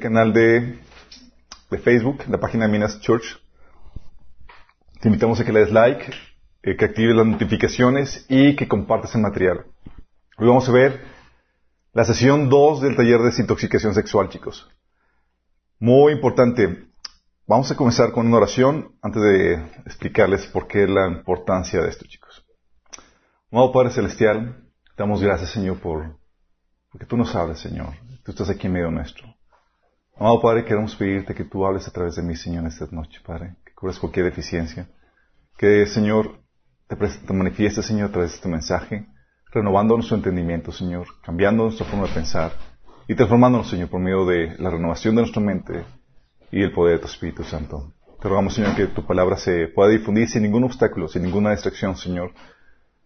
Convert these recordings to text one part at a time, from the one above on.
canal de, de Facebook, la página de Minas Church. Te invitamos a que le des like, eh, que actives las notificaciones y que compartas el material. Hoy vamos a ver la sesión 2 del taller de desintoxicación sexual, chicos. Muy importante. Vamos a comenzar con una oración antes de explicarles por qué la importancia de esto, chicos. Amado Padre Celestial, damos gracias, Señor, por porque tú nos hablas, Señor. Tú estás aquí en medio nuestro. Amado Padre, queremos pedirte que tú hables a través de mí, Señor, esta noche, Padre. Que cubras cualquier deficiencia. Que, Señor, te, te manifiestes, Señor, a través de este mensaje, renovando nuestro entendimiento, Señor, cambiando nuestra forma de pensar y transformándonos, Señor, por medio de la renovación de nuestra mente y el poder de tu Espíritu Santo. Te rogamos, Señor, que tu palabra se pueda difundir sin ningún obstáculo, sin ninguna distracción, Señor,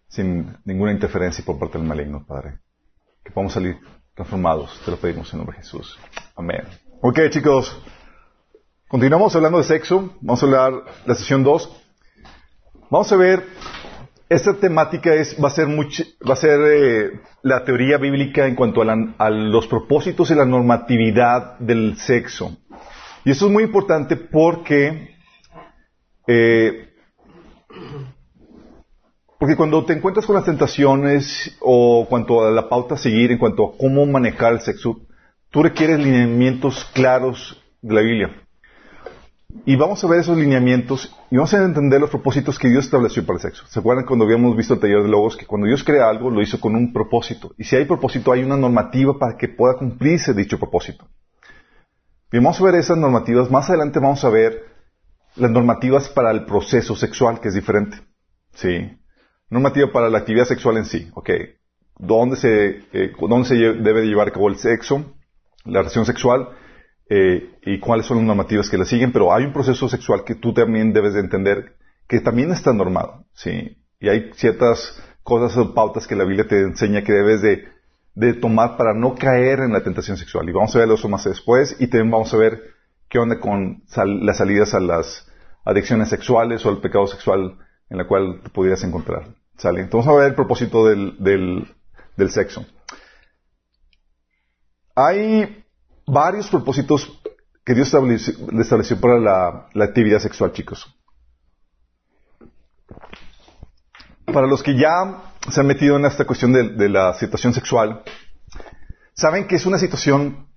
sin ninguna interferencia por parte del maligno, Padre. Que podamos salir transformados. Te lo pedimos en nombre de Jesús. Amén. Ok, chicos. Continuamos hablando de sexo. Vamos a hablar de la sesión 2. Vamos a ver, esta temática es, va a ser, much, va a ser eh, la teoría bíblica en cuanto a, la, los propósitos y la normatividad del sexo. Y eso es muy importante porque, eh, porque cuando te encuentras con las tentaciones o cuanto a la pauta a seguir en cuanto a cómo manejar el sexo, tú requieres lineamientos claros de la Biblia. Y vamos a ver esos lineamientos y vamos a entender los propósitos que Dios estableció para el sexo. ¿Se acuerdan cuando habíamos visto el taller de logos que cuando Dios crea algo lo hizo con un propósito? Y si hay propósito hay una normativa para que pueda cumplirse dicho propósito. Vamos a ver esas normativas. Más adelante vamos a ver las normativas para el proceso sexual, que es diferente. Sí. Normativa para la actividad sexual en sí. Ok. ¿Dónde se, eh, ¿dónde se debe llevar a cabo el sexo? La relación sexual eh, y cuáles son las normativas que la siguen, pero hay un proceso sexual que tú también debes de entender que también está normado, ¿sí? Y hay ciertas cosas o pautas que la Biblia te enseña que debes de, tomar para no caer en la tentación sexual. Y vamos a ver eso más después y también vamos a ver qué onda con las salidas a las adicciones sexuales o al pecado sexual en la cual te pudieras encontrar. ¿Sale? Vamos a ver el propósito del, del sexo. Hay varios propósitos que Dios estableció, estableció para la, actividad sexual, chicos. Para los que ya se han metido en esta cuestión de, de la situación sexual, saben que es una situación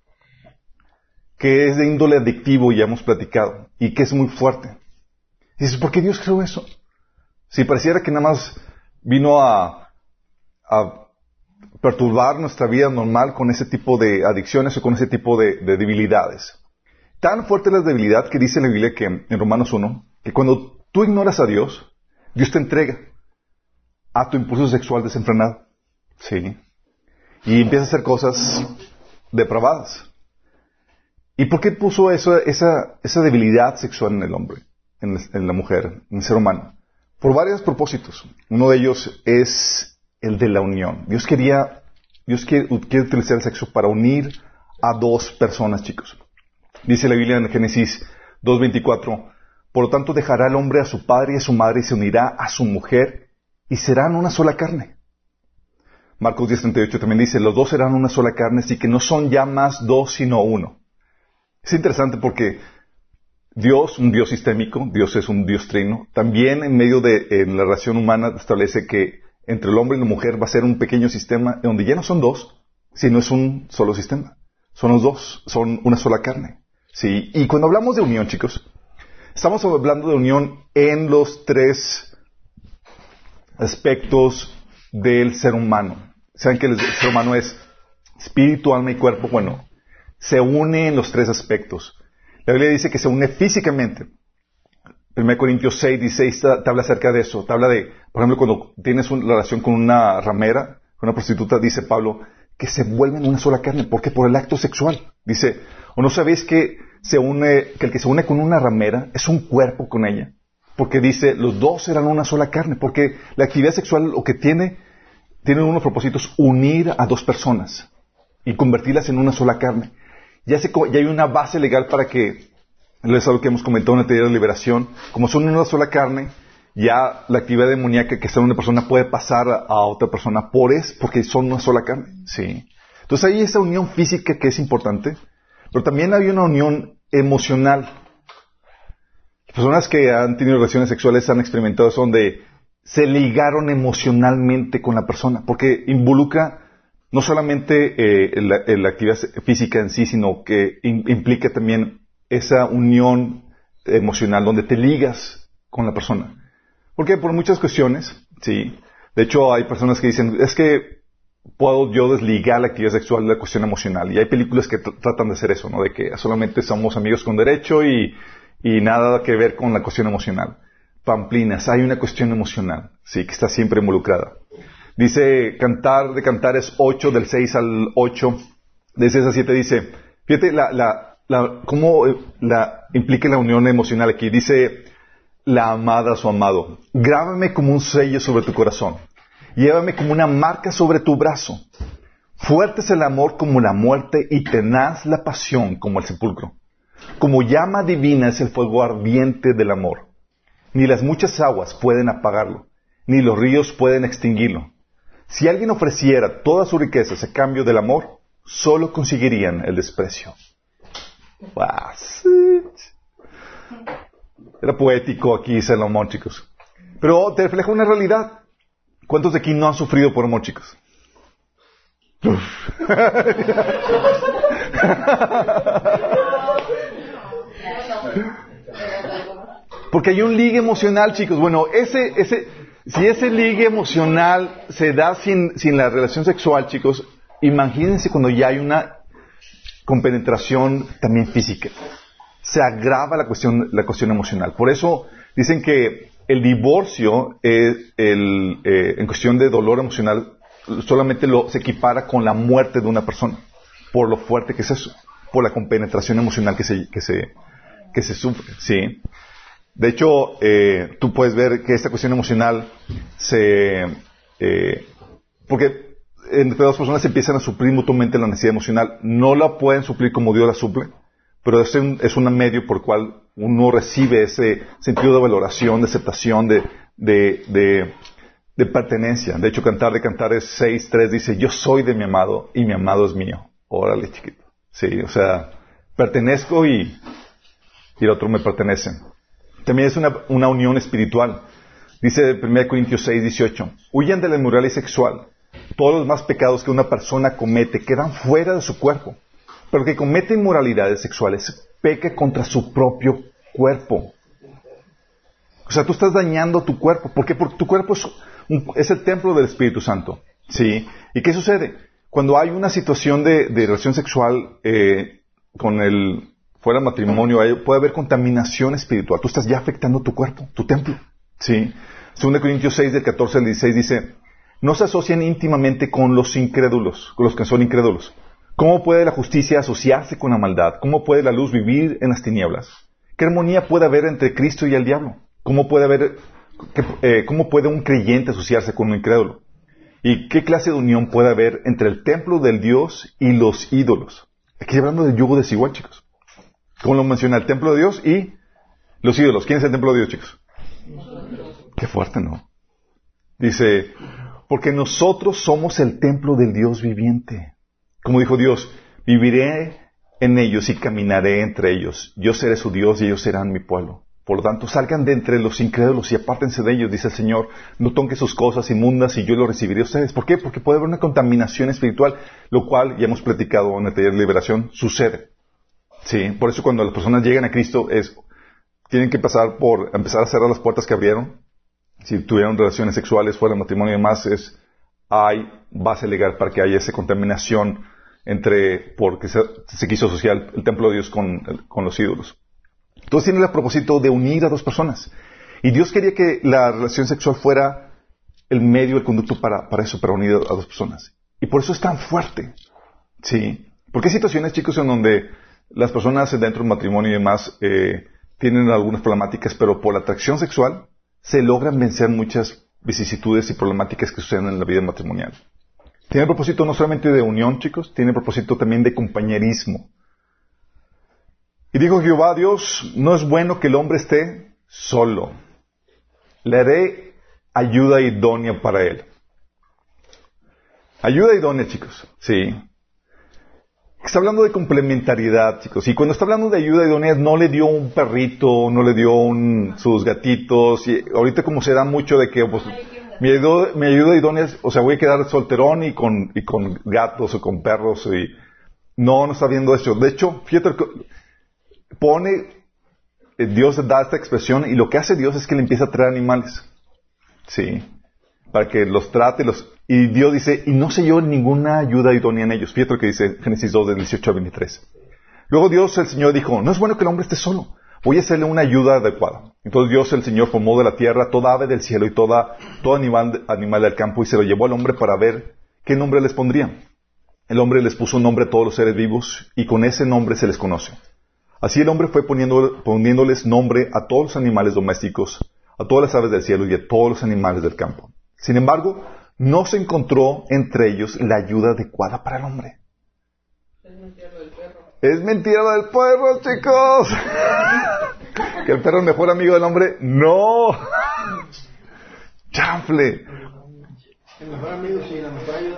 que es de índole adictivo, ya hemos platicado, y que es muy fuerte. Y dices, ¿por qué Dios creó eso? Si pareciera que nada más vino a, a perturbar nuestra vida normal con ese tipo de adicciones o con ese tipo de, de debilidades. Tan fuerte la debilidad que dice la Biblia que en Romanos 1, que cuando tú ignoras a Dios, Dios te entrega a tu impulso sexual desenfrenado. Sí. Y empieza a hacer cosas depravadas. ¿Y por qué puso esa, esa debilidad sexual en el hombre, en, en la mujer, en el ser humano? Por varios propósitos. Uno de ellos es el de la unión. Dios quería, Dios quiere, utilizar el sexo para unir a dos personas, chicos. Dice la Biblia en Génesis 2.24, por lo tanto dejará el hombre a su padre y a su madre y se unirá a su mujer y serán una sola carne. Marcos 10.38 también dice, los dos serán una sola carne, así que no son ya más dos sino uno. Es interesante porque Dios, un Dios sistémico, Dios es un Dios trino, también en medio de en la relación humana establece que entre el hombre y la mujer va a ser un pequeño sistema donde ya no son dos, sino es un solo sistema. Son los dos, son una sola carne. ¿sí? Y cuando hablamos de unión, chicos, estamos hablando de unión en los tres aspectos del ser humano. Saben que el ser humano es espíritu, alma y cuerpo. Bueno, se une en los tres aspectos. La Biblia dice que se une físicamente. 1 Corintios 6, 16 te habla acerca de eso. Te habla de, por ejemplo, cuando tienes una relación con una ramera, con una prostituta, dice Pablo, que se vuelven una sola carne. ¿Por qué? Por el acto sexual. Dice, ¿o no sabéis que se une, que el que se une con una ramera es un cuerpo con ella? Porque dice, los dos serán una sola carne. Porque la actividad sexual lo que tiene, tiene unos propósitos, unir a dos personas y convertirlas en una sola carne. Ya, se, ya hay una base legal para que es algo que hemos comentado en la teoría de liberación. Como son una sola carne, ya la actividad demoníaca que está en una persona puede pasar a otra persona por es, porque son una sola carne. Sí. Entonces hay esa unión física que es importante, Pero también hay una unión emocional. Personas que han tenido relaciones sexuales han experimentado eso donde se ligaron emocionalmente con la persona, porque involucra no solamente eh, la, actividad física en sí, sino que implica también esa unión emocional donde te ligas con la persona. Porque por muchas cuestiones, sí. De hecho, hay personas que dicen, es que puedo yo desligar la actividad sexual de la cuestión emocional. Y hay películas que tratan de hacer eso, ¿no? De que solamente somos amigos con derecho y, y nada que ver con la cuestión emocional. Pamplinas, hay una cuestión emocional, sí, que está siempre involucrada. Dice Cantar de Cantares 8, del 6 al 8, de 6 a 7, dice, fíjate la, la, la, cómo eh, la, implica la unión emocional aquí. Dice, la amada a su amado, grábame como un sello sobre tu corazón, llévame como una marca sobre tu brazo. Fuerte es el amor como la muerte y tenaz la pasión como el sepulcro. Como llama divina es el fuego ardiente del amor. Ni las muchas aguas pueden apagarlo, ni los ríos pueden extinguirlo. Si alguien ofreciera todas sus riquezas a cambio del amor, solo conseguirían el desprecio. Era poético aquí Salomón, chicos. Pero te refleja una realidad. ¿Cuántos de aquí no han sufrido por amor, chicos? Porque hay un ligue emocional, chicos. Bueno, ese, ese, si ese ligue emocional se da sin, sin la relación sexual, chicos, imagínense cuando ya hay una compenetración también física. Se agrava la cuestión, la cuestión emocional. Por eso dicen que el divorcio es el, eh, en cuestión de dolor emocional solamente lo, se equipara con la muerte de una persona, por lo fuerte que es eso, por la compenetración emocional que se, que se, que se sufre. ¿sí? De hecho, eh, tú puedes ver que esta cuestión emocional se... Eh, porque entre dos personas empiezan a suplir mutuamente la necesidad emocional. No la pueden suplir como Dios la suple, pero es un, es un medio por el cual uno recibe ese sentido de valoración, de aceptación, de, de, de, de pertenencia. De hecho, Cantar de Cantares 6.3 dice, yo soy de mi amado y mi amado es mío. Órale, chiquito. Sí, o sea, pertenezco y, y el otro me pertenece. También es una, una unión espiritual. Dice 1 Corintios 6, 18, huyan de la inmoralidad sexual. Todos los más pecados que una persona comete quedan fuera de su cuerpo. Pero que comete inmoralidades sexuales peca contra su propio cuerpo. O sea, tú estás dañando tu cuerpo. ¿Por qué? Porque tu cuerpo es, es el templo del Espíritu Santo. ¿Sí? ¿Y qué sucede? Cuando hay una situación de, de relación sexual eh, con el, fuera matrimonio, puede haber contaminación espiritual. Tú estás ya afectando tu cuerpo, tu templo. ¿Sí? 2 Corintios 6, del 14 al 16 dice, no se asocian íntimamente con los incrédulos, con los que son incrédulos. ¿Cómo puede la justicia asociarse con la maldad? ¿Cómo puede la luz vivir en las tinieblas? ¿Qué armonía puede haber entre Cristo y el diablo? ¿Cómo puede haber, eh, cómo puede un creyente asociarse con un incrédulo? ¿Y qué clase de unión puede haber entre el templo del Dios y los ídolos? Aquí hablando del yugo desigual, chicos. Como lo menciona, el templo de Dios y los ídolos. ¿Quién es el templo de Dios, chicos? Qué fuerte, ¿no? Dice, porque nosotros somos el templo del Dios viviente. Como dijo Dios, viviré en ellos y caminaré entre ellos. Yo seré su Dios y ellos serán mi pueblo. Por lo tanto, salgan de entre los incrédulos y apártense de ellos, dice el Señor. No toquen sus cosas inmundas y yo lo recibiré a ustedes. ¿Por qué? Porque puede haber una contaminación espiritual, lo cual, ya hemos platicado en el taller de liberación, sucede. Sí, por eso cuando las personas llegan a Cristo es, tienen que pasar por empezar a cerrar las puertas que abrieron. Si tuvieron relaciones sexuales fuera del matrimonio y demás, es, hay base legal para que haya esa contaminación entre, porque se, quiso asociar el templo de Dios con, con los ídolos. Entonces tiene el propósito de unir a dos personas. Y Dios quería que la relación sexual fuera el medio, el conducto para, para eso, para unir a dos personas. Y por eso es tan fuerte. ¿Sí? Porque hay situaciones, chicos, en donde las personas dentro del matrimonio y demás eh, tienen algunas problemáticas, pero por la atracción sexual se logran vencer muchas vicisitudes y problemáticas que suceden en la vida matrimonial. Tiene propósito no solamente de unión, chicos, tiene propósito también de compañerismo. Y dijo Jehová, Dios, no es bueno que el hombre esté solo. Le haré ayuda idónea para él. Ayuda idónea, chicos. Sí. Está hablando de complementariedad, chicos. Y cuando está hablando de ayuda idónea, no le dio un perrito, no le dio un, sus gatitos. Y ahorita como se da mucho de que, pues, mi ayuda, mi ayuda idónea o sea, voy a quedar solterón y con, y con gatos o con perros y, no, no está viendo eso. De hecho, fíjate, pone, eh, Dios da esta expresión y lo que hace Dios es que le empieza a traer animales. Sí. Para que los trate, los, y Dios dice, y no se yo ninguna ayuda idónea en ellos. Fíjate que dice Génesis 2, del 18 a 23. Luego Dios, el Señor, dijo, no es bueno que el hombre esté solo. Voy a hacerle una ayuda adecuada. Entonces Dios, el Señor, formó de la tierra toda ave del cielo y toda, todo animal, animal del campo y se lo llevó al hombre para ver qué nombre les pondría. El hombre les puso un nombre a todos los seres vivos y con ese nombre se les conoce. Así el hombre fue poniendo, poniéndoles nombre a todos los animales domésticos, a todas las aves del cielo y a todos los animales del campo. Sin embargo, no se encontró entre ellos la ayuda adecuada para el hombre. Es mentira del perro. Es mentira del perro, chicos. que el perro es mejor amigo del hombre. No. Chanfle.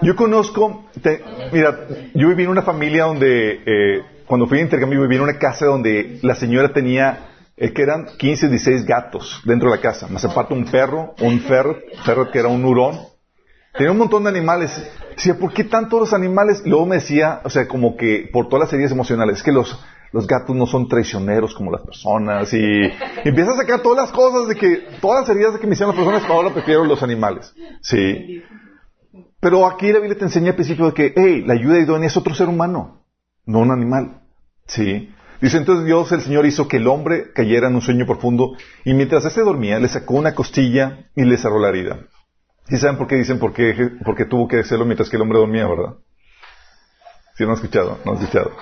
Yo conozco, mira, yo viví en una familia donde, eh, cuando fui a intercambio, viví en una casa donde la señora tenía, eh, que eran 15, 16 gatos dentro de la casa, más aparte un perro, un perro, perro que era un hurón, Tenía un montón de animales. Decía, ¿por qué tantos los animales? luego me decía, o sea, como que por todas las heridas emocionales, es que los, los gatos no son traicioneros como las personas. Y, y empieza a sacar todas las cosas de que, todas las heridas de que me hicieron las personas, ahora prefiero los animales. Sí. Pero aquí la Biblia te enseña al principio de que, hey, la ayuda idónea es otro ser humano, no un animal. Sí. Dice entonces Dios, el Señor hizo que el hombre cayera en un sueño profundo y mientras éste dormía le sacó una costilla y le cerró la herida. ¿Sí saben por qué dicen por qué, por qué tuvo que hacerlo mientras que el hombre dormía, verdad? ¿Sí no han escuchado? ¿No han escuchado?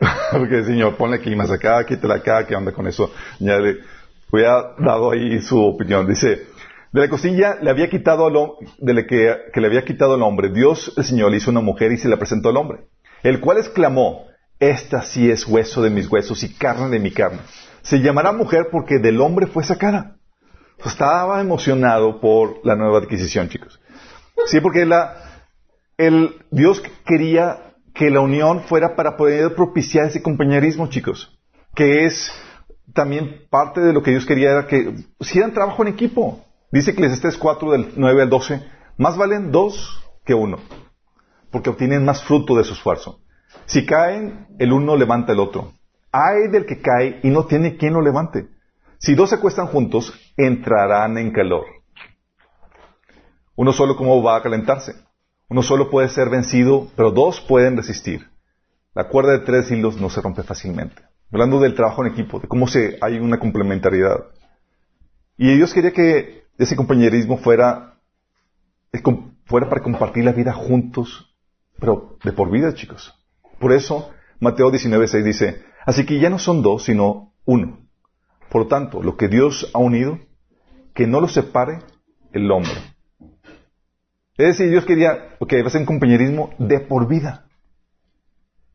Porque Señor, ponle aquí más acá, quítela acá, ¿qué onda con eso? Ya le ha dado ahí su opinión. Dice, de la costilla le había quitado al de la que, que, le había quitado al hombre, Dios el Señor le hizo una mujer y se la presentó al hombre, el cual exclamó, esta sí es hueso de mis huesos y carne de mi carne. Se llamará mujer porque del hombre fue sacada. Estaba emocionado por la nueva adquisición, chicos. Sí, porque la, el, Dios quería que la unión fuera para poder propiciar ese compañerismo, chicos. Que es también parte de lo que Dios quería era que hicieran trabajo en equipo. Dice que les estés 4 del 9 al 12. Más valen dos que uno. Porque obtienen más fruto de su esfuerzo. Si caen, el uno levanta el otro. Hay del que cae y no tiene quien lo levante. Si dos se acuestan juntos, entrarán en calor. Uno solo, ¿cómo va a calentarse? Uno solo puede ser vencido, pero dos pueden resistir. La cuerda de tres hilos no se rompe fácilmente. Hablando del trabajo en equipo, de cómo se, hay una complementariedad. Y Dios quería que ese compañerismo fuera, fuera para compartir la vida juntos, pero de por vida, chicos. Por eso, Mateo 19.6 dice, así que ya no son dos, sino uno. Por lo tanto, lo que Dios ha unido, que no lo separe el hombre. Es decir, Dios quería, que va a un compañerismo de por vida.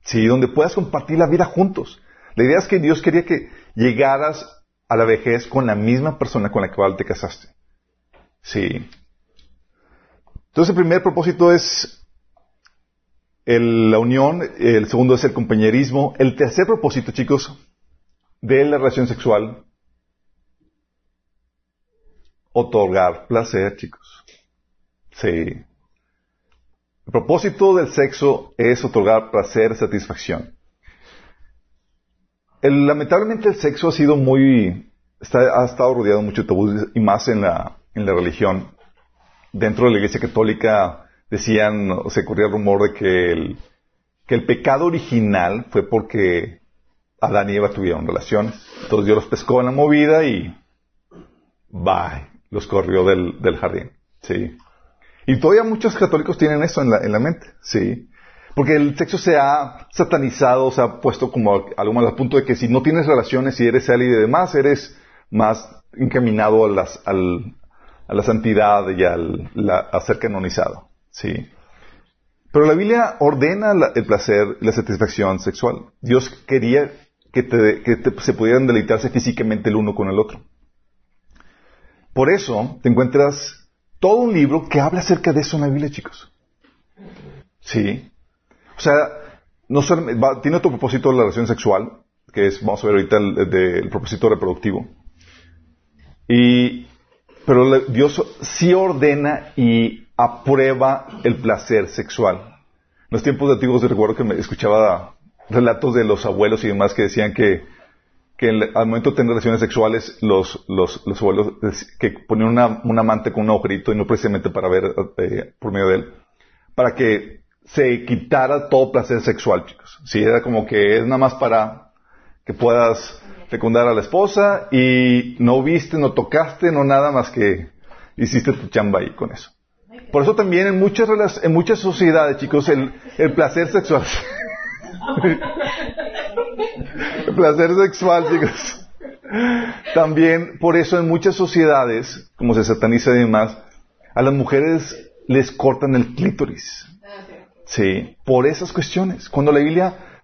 Sí, donde puedas compartir la vida juntos. La idea es que Dios quería que llegaras a la vejez con la misma persona con la cual te casaste. Sí. Entonces el primer propósito es la unión, el segundo es el compañerismo. El tercer propósito, chicos, de la relación sexual otorgar placer, chicos. Sí. El propósito del sexo es otorgar placer, satisfacción. lamentablemente el sexo ha sido muy, ha estado rodeado de mucho y más en la, en la religión. Dentro de la iglesia católica decían, o se corría el rumor de que el, que el pecado original fue porque Adán y Eva tuvieron relaciones. Entonces Dios los pescó en la movida y bye los corrió del, del jardín. Sí. Y todavía muchos católicos tienen eso en la, en la mente. Sí. Porque el sexo se ha satanizado, se ha puesto como algo más al punto de que si no tienes relaciones, si eres alguien y demás, eres más encaminado a, las, al, a la santidad y al, a ser canonizado. Sí. Pero la Biblia ordena el placer y la satisfacción sexual. Dios quería que, te, que se pudieran deleitarse físicamente el uno con el otro. Por eso te encuentras todo un libro que habla acerca de eso en la Biblia, chicos. Sí. O sea, no tiene otro propósito la relación sexual, que es, vamos a ver ahorita, el, propósito reproductivo. Y, pero Dios sí ordena y aprueba el placer sexual. En los tiempos antiguos recuerdo que me escuchaba relatos de los abuelos y demás que decían que, que al momento de tener relaciones sexuales, los, los, los abuelos que ponían una, un amante con un agujerito y no precisamente para ver eh, por medio de él, para que se quitara todo placer sexual, chicos. Sí, era como que es nada más para que puedas fecundar a la esposa y no viste, no tocaste, no nada más que hiciste tu chamba ahí con eso. Por eso también en muchas, en muchas sociedades, chicos, el, el placer sexual. el placer sexual, chicos. También, por eso en muchas sociedades, como se sataniza y demás, a las mujeres les cortan el clítoris. Sí, por esas cuestiones. Cuando la Biblia,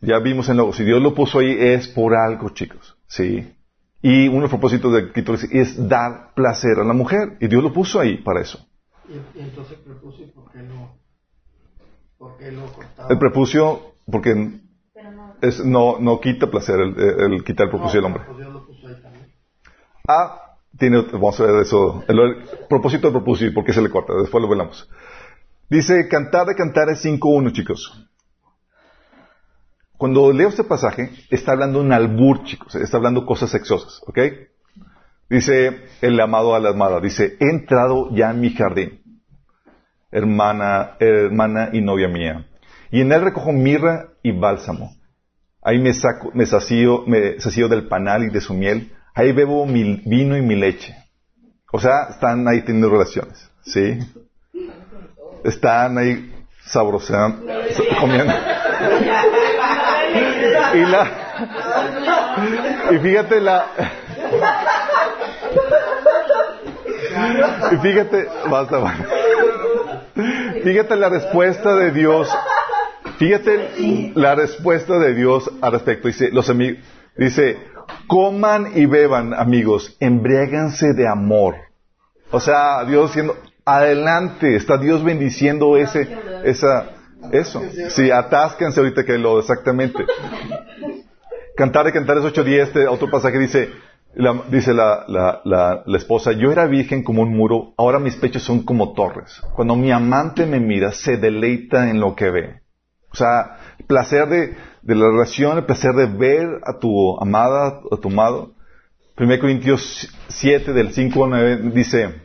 ya vimos en luego, si Dios lo puso ahí es por algo, chicos. Sí. Y uno de los propósitos del clítoris es dar placer a la mujer. Y Dios lo puso ahí para eso. ¿Y, entonces el prepucio, por qué lo, por qué lo cortaba? El prepucio, porque es, no, no quita placer el, el quitar el prepucio del hombre. Ah, tiene, vamos a ver eso. El, el propósito del prepucio, ¿por qué se le corta? Después lo velamos. Dice Cantar de Cantares 5.1, chicos. Cuando leo este pasaje, está hablando un albur, chicos. Está hablando cosas sexosas, ¿ok? Dice el amado a la amada, dice, he entrado ya en mi jardín, hermana, hermana y novia mía. Y en él recojo mirra y bálsamo. Ahí me saco, me sacío, me sacío del panal y de su miel. Ahí bebo mi vino y mi leche. O sea, están ahí teniendo relaciones, ¿sí? están ahí sabrosando, comiendo. Y la, y fíjate la, y fíjate, basta, fíjate la respuesta de Dios, fíjate la respuesta de Dios al respecto. Dice, los amigos, dice, coman y beban, amigos, embriáganse de amor. O sea, Dios diciendo, adelante, está Dios bendiciendo ese, esa, eso. Sí, atásquense ahorita que lo, exactamente. Cantar de Cantares 8.10, este otro pasaje dice, la, dice la, la, la, esposa, yo era virgen como un muro, ahora mis pechos son como torres. Cuando mi amante me mira, se deleita en lo que ve. O sea, el placer de, de la relación, el placer de ver a tu amada, a tu amado. 1 Corintios 7 del 5 al 9 dice,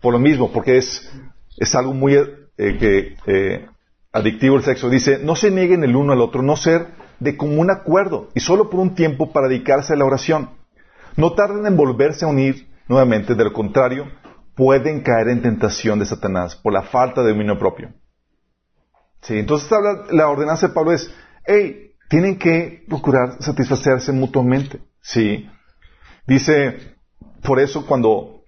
por lo mismo, porque es, es algo muy eh, que, eh, adictivo el sexo. Dice, no se nieguen el uno al otro, no ser de común acuerdo y solo por un tiempo para dedicarse a la oración. No tarden en volverse a unir nuevamente, de lo contrario, pueden caer en tentación de Satanás por la falta de dominio propio. Sí, entonces la ordenanza de Pablo es, hey, tienen que procurar satisfacerse mutuamente. Sí. Dice, por eso cuando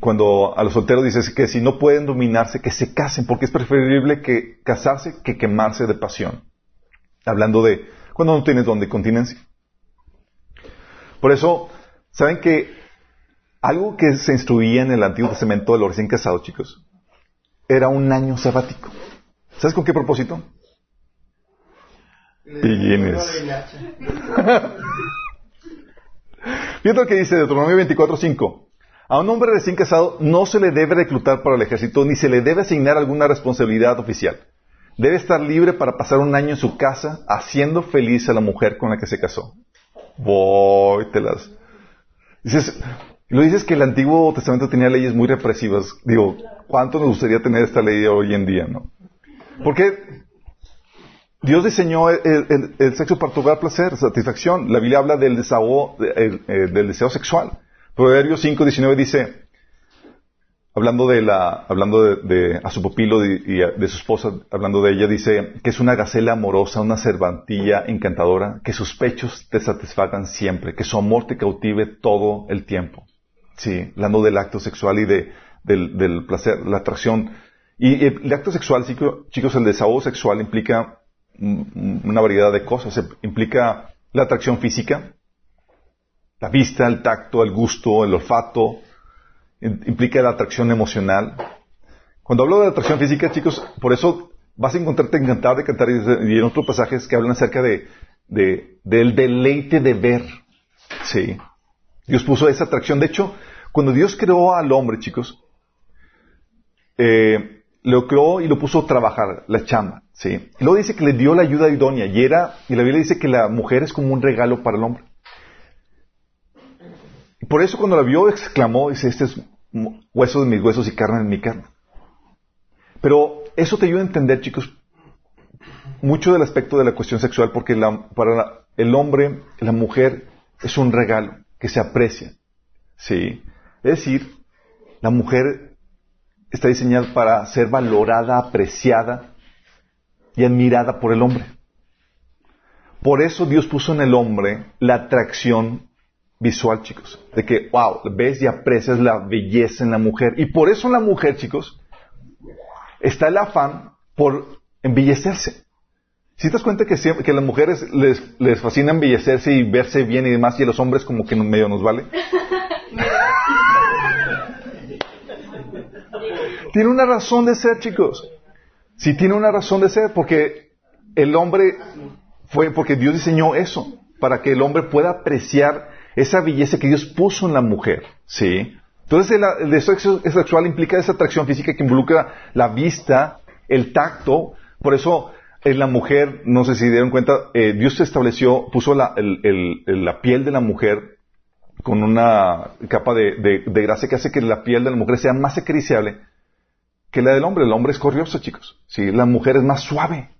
cuando a los solteros dices que si no pueden dominarse, que se casen, porque es preferible que casarse que quemarse de pasión. Hablando de cuando no tienes don de continencia. Por eso, ¿saben que algo que se instruía en el Antiguo Testamento de los recién casados, chicos, era un año sabático? ¿Sabes con qué propósito? Pillines. Fíjate lo que dice Deuteronomio 24.5. A un hombre recién casado no se le debe reclutar para el ejército ni se le debe asignar alguna responsabilidad oficial. Debe estar libre para pasar un año en su casa haciendo feliz a la mujer con la que se casó. Voy, te las. Dices, lo dices que el Antiguo Testamento tenía leyes muy represivas. Digo, ¿cuánto nos gustaría tener esta ley hoy en día, no? Porque Dios diseñó el, sexo para tu placer, satisfacción. La Biblia habla del desahogo, del deseo sexual. Proverbios 5.19 dice, hablando de la, hablando de, a su pupilo y, de su esposa, hablando de ella, dice que es una gacela amorosa, una cervantilla encantadora, que sus pechos te satisfagan siempre, que su amor te cautive todo el tiempo. Sí, hablando del acto sexual y de, del, placer, la atracción. Y el, acto sexual, chicos, el desahogo sexual implica una variedad de cosas. Implica la atracción física, la vista, el tacto, el gusto, el olfato, implica la atracción emocional. Cuando hablo de atracción física, chicos, por eso vas a encontrarte en Cantar de Cantar y en otros pasajes que hablan acerca de, de, del deleite de ver. Sí. Dios puso esa atracción. De hecho, cuando Dios creó al hombre, chicos, eh, lo creó y lo puso a trabajar, la chamba. ¿sí? Y luego dice que le dio la ayuda idónea. Y, era, y la Biblia dice que la mujer es como un regalo para el hombre. Por eso cuando la vio exclamó, dice, este es hueso de mis huesos y carne de mi carne. Pero eso te ayuda a entender, chicos, mucho del aspecto de la cuestión sexual, porque para el hombre, la mujer es un regalo que se aprecia. ¿sí? Es decir, la mujer está diseñada para ser valorada, apreciada y admirada por el hombre. Por eso Dios puso en el hombre la atracción visual, chicos. De que, wow, ves y aprecias la belleza en la mujer. Y por eso en la mujer, chicos, está el afán por embellecerse. Si te das cuenta que, a las mujeres les, les, fascina embellecerse y verse bien y demás, y a los hombres como que medio nos vale. tiene una razón de ser, chicos. Sí tiene una razón de ser, porque el hombre fue, porque Dios diseñó eso, para que el hombre pueda apreciar esa belleza que Dios puso en la mujer. ¿Sí? Entonces el, el sexual implica esa atracción física que involucra la vista, el tacto. Por eso en la mujer, no sé si dieron cuenta, eh, Dios estableció, puso la, la, piel de la mujer con una capa de, de, grasa que hace que la piel de la mujer sea más acariciable que la del hombre. El hombre es corrioso, chicos. ¿sí? La mujer es más suave.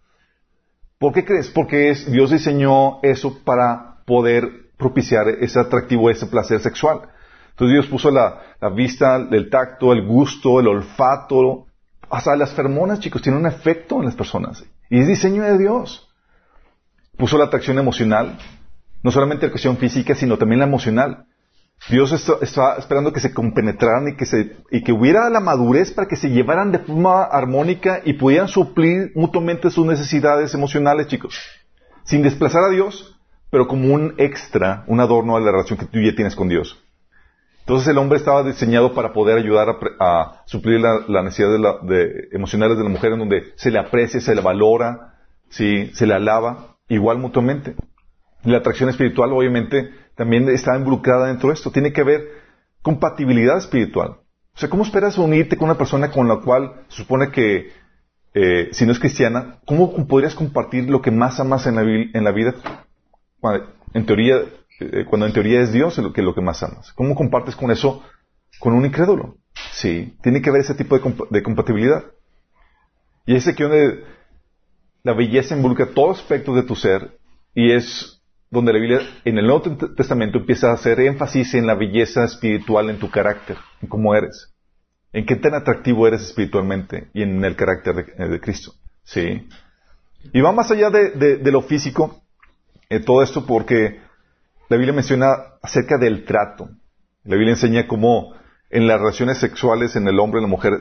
¿Por qué crees? Porque es, Dios diseñó eso para poder propiciar ese atractivo, ese placer sexual. Entonces Dios puso la, vista, el tacto, el gusto, el olfato, hasta las fermonas, chicos, tienen un efecto en las personas. Y es diseño de Dios. Puso la atracción emocional, no solamente la cuestión física, sino también la emocional. Dios está, esperando que se compenetraran y que, se, y que hubiera la madurez para que se llevaran de forma armónica y pudieran suplir mutuamente sus necesidades emocionales, chicos. Sin desplazar a Dios, pero como un extra, un adorno a la relación que tú ya tienes con Dios. Entonces el hombre estaba diseñado para poder ayudar a, suplir la, necesidad de, emocionales de la mujer en donde se le aprecia, se le valora, se le alaba, igual mutuamente. La atracción espiritual obviamente también está involucrada dentro de esto. Tiene que haber compatibilidad espiritual. O sea, ¿cómo esperas unirte con una persona con la cual se supone que, eh, si no es cristiana, cómo podrías compartir lo que más amas en la, en la vida cuando en teoría, eh, cuando en teoría es Dios lo que, lo que más amas. ¿Cómo compartes con eso con un incrédulo? Sí, tiene que haber ese tipo de, compatibilidad. Y es aquí donde la belleza involucra todos aspectos de tu ser y es donde la Biblia en el Nuevo Testamento empieza a hacer énfasis en la belleza espiritual en tu carácter, en cómo eres, en qué tan atractivo eres espiritualmente y en el carácter de, Cristo. ¿Sí? Y va más allá de, lo físico, eh, todo esto porque la Biblia menciona acerca del trato. La Biblia enseña cómo en las relaciones sexuales en el hombre y la mujer,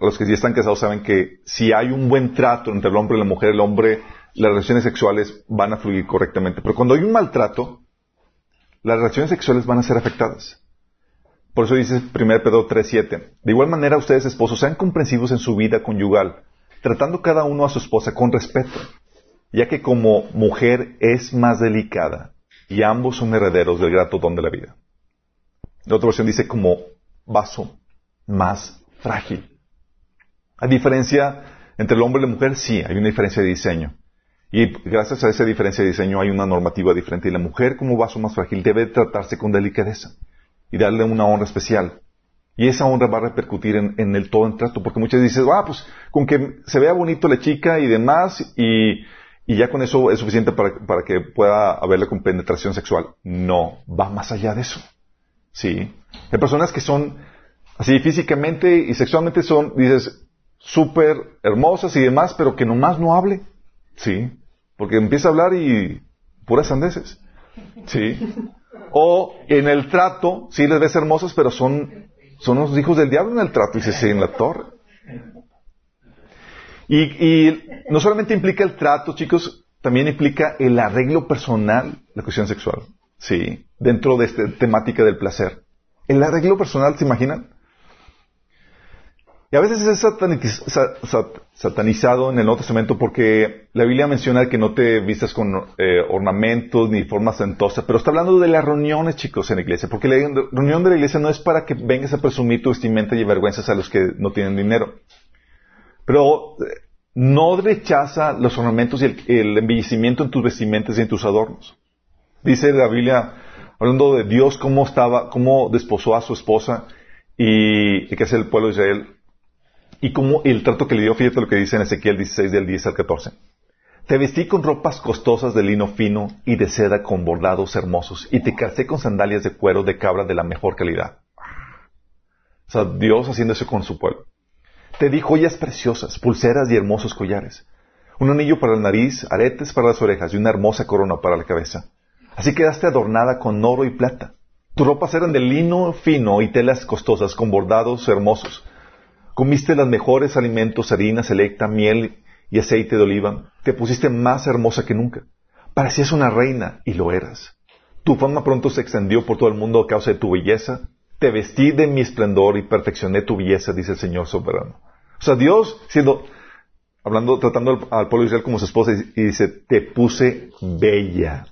los que ya están casados saben que si hay un buen trato entre el hombre y la mujer, el hombre, las relaciones sexuales van a fluir correctamente. Pero cuando hay un maltrato, las relaciones sexuales van a ser afectadas. Por eso dice 1 Pedro 3.7. De igual manera, ustedes esposos sean comprensivos en su vida conyugal, tratando cada uno a su esposa con respeto ya que como mujer es más delicada y ambos son herederos del grato don de la vida. La otra versión dice como vaso más frágil. ¿Hay diferencia entre el hombre y la mujer? Sí, hay una diferencia de diseño. Y gracias a esa diferencia de diseño hay una normativa diferente. Y la mujer como vaso más frágil debe tratarse con delicadeza y darle una honra especial. Y esa honra va a repercutir en, el todo en trato, porque muchas dicen, ah, pues con que se vea bonito la chica y demás, y y ya con eso es suficiente para, que pueda haberle con penetración sexual. No, va más allá de eso. Sí. Hay personas que son así físicamente y sexualmente son, dices, súper hermosas y demás, pero que nomás no hable. Sí. Porque empieza a hablar y puras sandeces. Sí. O en el trato, sí les ves hermosas, pero son, son los hijos del diablo en el trato y se sí, en la torre. Y, no solamente implica el trato, chicos, también implica el arreglo personal, la cuestión sexual. Sí, dentro de esta temática del placer. El arreglo personal, ¿se imaginan? Y a veces es sataniz- sa- sa- satanizado en el Nuevo Testamento porque la Biblia menciona que no te vistas con eh, ornamentos ni formas ostentosas, pero está hablando de las reuniones, chicos, en la iglesia, porque la reunión de la iglesia no es para que vengas a presumir tu vestimenta y vergüenzas a los que no tienen dinero. Pero eh, no rechaza los ornamentos y el, el embellecimiento en tus vestimentas y en tus adornos. Dice la Biblia, hablando de Dios, cómo estaba, cómo desposó a su esposa y, y que es el pueblo de Israel, y cómo el trato que le dio, fíjate lo que dice en Ezequiel 16 del 10 al 14. Te vestí con ropas costosas de lino fino y de seda con bordados hermosos, y te calcé con sandalias de cuero de cabra de la mejor calidad. O sea, Dios haciendo eso con su pueblo. Te di joyas preciosas, pulseras y hermosos collares. Un anillo para la nariz, aretes para las orejas y una hermosa corona para la cabeza. Así quedaste adornada con oro y plata. Tus ropas eran de lino fino y telas costosas con bordados hermosos. Comiste los mejores alimentos, harina selecta, miel y aceite de oliva. Te pusiste más hermosa que nunca. Parecías una reina y lo eras. Tu fama pronto se extendió por todo el mundo a causa de tu belleza. Te vestí de mi esplendor y perfeccioné tu belleza, dice el Señor soberano. O sea, Dios siendo, hablando, tratando al, pueblo Israel como su esposa y, dice, te puse bella.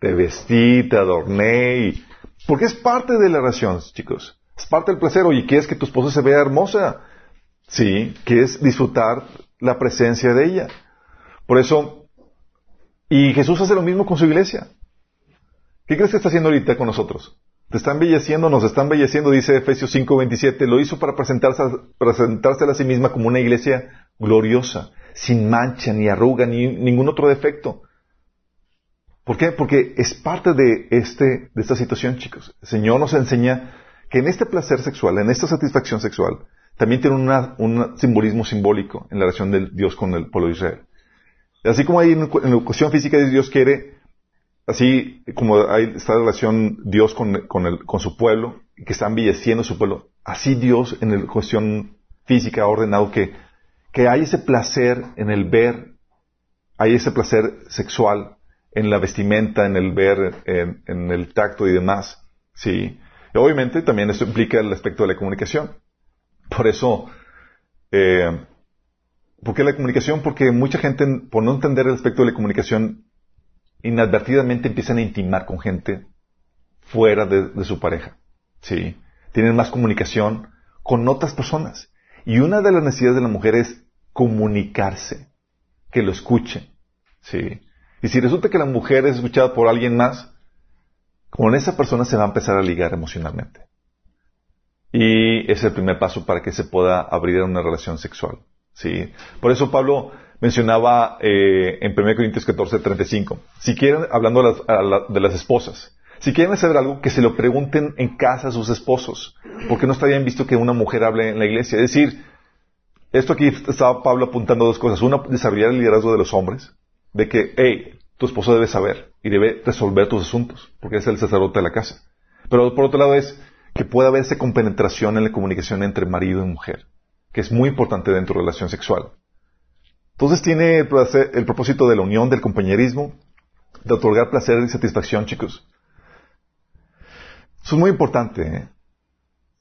Te vestí, te adorné y, porque es parte de la relación, chicos. Es parte del placer. Oye, ¿quieres que tu esposa se vea hermosa? Sí, quieres disfrutar la presencia de ella. Por eso, y Jesús hace lo mismo con su iglesia. ¿Qué crees que está haciendo ahorita con nosotros? Te está embelleciendo, nos está embelleciendo, dice Efesios 5:27. Lo hizo para presentarse, presentársela a sí misma como una iglesia gloriosa, sin mancha, ni arruga, ni ningún otro defecto. ¿Por qué? Porque es parte de, este, de esta situación, chicos. El Señor nos enseña que en este placer sexual, en esta satisfacción sexual, también tiene una- un simbolismo simbólico en la relación de Dios con el pueblo de Israel. Así como hay en, la cuestión física Dios quiere, así como hay esta relación Dios con, el- con su pueblo, que está embelleciendo su pueblo, así Dios en la cuestión física ha ordenado que, que hay ese placer en el ver, hay ese placer sexual en la vestimenta, en el ver, en, el tacto y demás. Sí. Obviamente también esto implica el aspecto de la comunicación. Por eso, eh, ¿por qué la comunicación? Porque mucha gente, por no entender el aspecto de la comunicación, inadvertidamente empiezan a intimar con gente fuera de, de su pareja. ¿Sí? Tienen más comunicación con otras personas. Y una de las necesidades de la mujer es comunicarse, que lo escuchen. ¿Sí? Y si resulta que la mujer es escuchada por alguien más, con esa persona se va a empezar a ligar emocionalmente. Y es el primer paso para que se pueda abrir una relación sexual. ¿sí? Por eso Pablo mencionaba eh, en 1 Corintios 14, 35, si quieren, hablando a las, a la- de las esposas, si quieren saber algo, que se lo pregunten en casa a sus esposos, porque no está bien visto que una mujer hable en la iglesia. Es decir, esto aquí estaba Pablo apuntando dos cosas. Una, desarrollar el liderazgo de los hombres, de que, hey, tu esposo debe saber y debe resolver tus asuntos, porque es el sacerdote de la casa. Pero por otro lado es que pueda haberse compenetración en la comunicación entre marido y mujer, que es muy importante dentro de la relación sexual. Entonces tiene el propósito de la unión, del compañerismo, de otorgar placer y satisfacción, chicos. Eso es muy importante. ¿eh?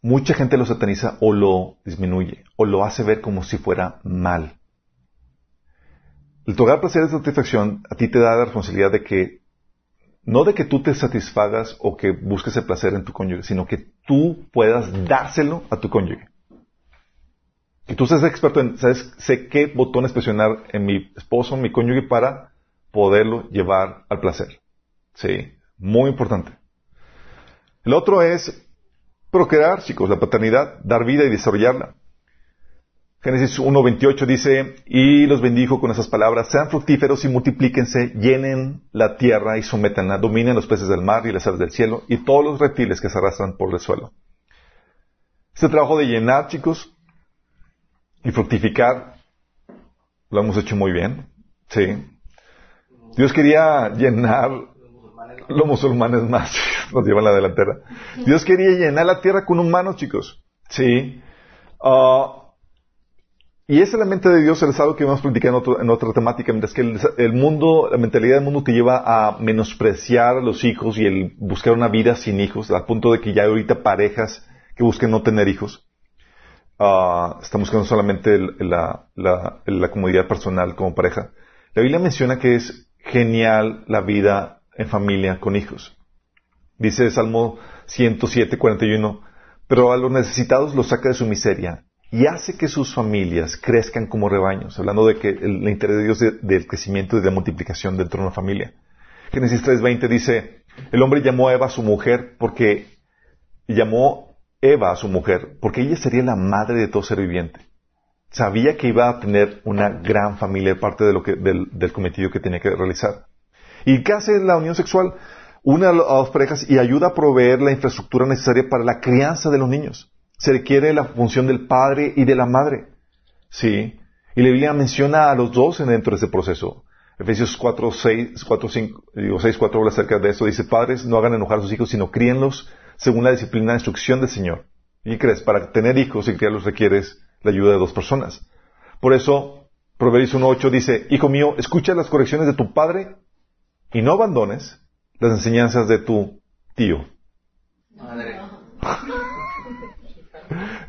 Mucha gente lo sataniza o lo disminuye, o lo hace ver como si fuera mal. El otorgar placer y satisfacción a ti te da la responsabilidad de que, no de que tú te satisfagas o que busques el placer en tu cónyuge, sino que tú puedas dárselo a tu cónyuge. Que tú seas experto en, sabes, sé qué botones presionar en mi esposo, en mi cónyuge para poderlo llevar al placer. Sí, muy importante. El otro es procrear, chicos, la paternidad, dar vida y desarrollarla. Génesis 1.28 dice, y los bendijo con esas palabras, sean fructíferos y multiplíquense, llenen la tierra y sométanla, dominen los peces del mar y las aves del cielo y todos los reptiles que se arrastran por el suelo. Este trabajo de llenar, chicos, y fructificar, lo hemos hecho muy bien, sí. Dios quería llenar los musulmanes más, nos llevan la delantera. Dios quería llenar la tierra con humanos, chicos. Sí. Ah, y esa es la mente de Dios, es algo que hemos platicado en, en otra temática, mientras que el, mundo, la mentalidad del mundo te lleva a menospreciar a los hijos y el buscar una vida sin hijos, al punto de que ya hay ahorita parejas que busquen no tener hijos. uh, están buscando solamente la, la, la comodidad personal como pareja. La Biblia menciona que es genial la vida en familia con hijos. Dice Salmo 107, 41, pero a los necesitados los saca de su miseria y hace que sus familias crezcan como rebaños, hablando de que el, interés de Dios del crecimiento y de la multiplicación dentro de una familia. Génesis 3.20 dice, el hombre llamó a Eva a su mujer porque llamó Eva a su mujer porque ella sería la madre de todo ser viviente. Sabía que iba a tener una gran familia, parte de lo que, del, cometido que tenía que realizar. ¿Y qué hace la unión sexual? une a dos parejas y ayuda a proveer la infraestructura necesaria para la crianza de los niños. Se requiere la función del padre y de la madre. Sí. Y la Biblia menciona a los dos dentro de ese proceso. Efesios 4, 6, 4, 5, digo 6, 4 habla acerca de eso. Dice, padres, no hagan enojar a sus hijos, sino críenlos según la disciplina e instrucción del Señor. ¿Y crees? Para tener hijos y criarlos requieres la ayuda de dos personas. Por eso, Proverbios 1.8 dice, Hijo mío, escucha las correcciones de tu padre y no abandones las enseñanzas de tu tío. Madre.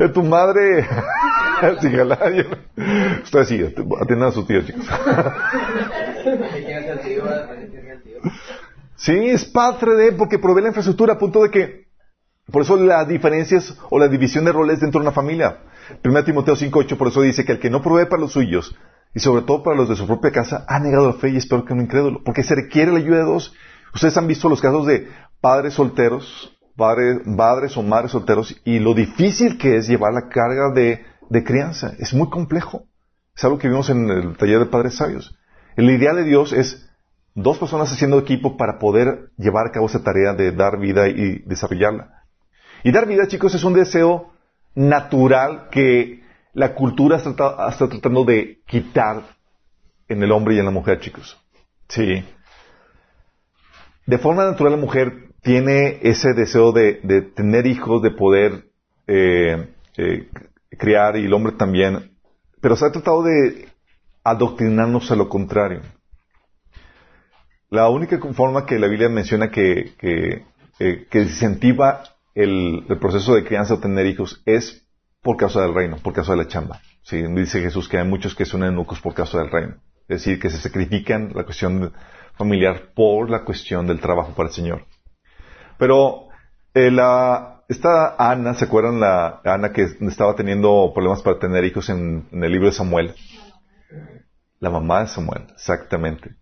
tu madre. Sí, atiendan a su tío, chicos. sí, es padre de, porque provee la infraestructura a punto de que, por eso las diferencias o la división de roles dentro de una familia. 1 Timoteo 5.8 por eso dice que el que no provee para los suyos, y sobre todo para los de su propia casa, ha negado la fe y es peor que un incrédulo, porque se requiere la ayuda de dos Ustedes han visto los casos de padres solteros, padres, o madres solteros, y lo difícil que es llevar la carga de, crianza. Es muy complejo. Es algo que vimos en el taller de padres sabios. El ideal de Dios es dos personas haciendo equipo para poder llevar a cabo esa tarea de dar vida y desarrollarla. Y dar vida, chicos, es un deseo natural que la cultura está, tratando de quitar en el hombre y en la mujer, chicos. Sí de forma natural la mujer tiene ese deseo de, tener hijos, de poder eh, eh, criar y el hombre también, pero se ha tratado de adoctrinarnos a lo contrario. La única forma que la Biblia menciona que, que, eh, incentiva el, proceso de crianza o tener hijos es por causa del reino, por causa de la chamba. ¿sí? Dice Jesús que hay muchos que son eunucos por causa del reino. Es decir, que se sacrifican la cuestión familiar por la cuestión del trabajo para el Señor. Pero eh, la, esta Ana, ¿se acuerdan la Ana que estaba teniendo problemas para tener hijos en, el libro de Samuel? La mamá de Samuel, exactamente.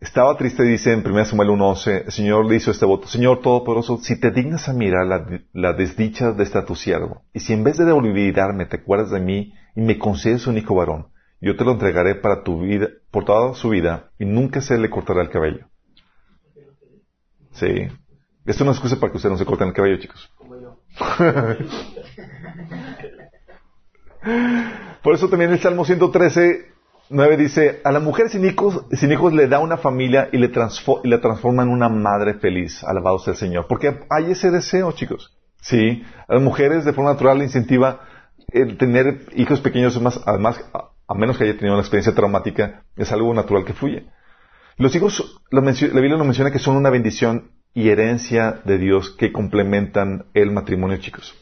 Estaba triste, dice en 1 Samuel 1.11, el Señor le hizo este voto, Señor Todopoderoso, si te dignas a mirar la, desdicha de este tu siervo, y si en vez de olvidarme te acuerdas de mí y me concedes un hijo varón, yo te lo entregaré para tu vida, por toda su vida, y nunca se le cortará el cabello. Sí. Esto no es excusa para que ustedes no se corten el cabello, chicos. por eso también el Salmo 113, 9 dice, a la mujer sin hijos, sin hijos le da una familia y le, y le transforma en una madre feliz. Alabado sea el Señor. Porque hay ese deseo, chicos. Sí. A las mujeres de forma natural le incentiva el tener hijos pequeños, más, además, a menos que haya tenido una experiencia traumática, es algo natural que fluye. Los hijos, la, Biblia nos menciona que son una bendición y herencia de Dios que complementan el matrimonio, chicos.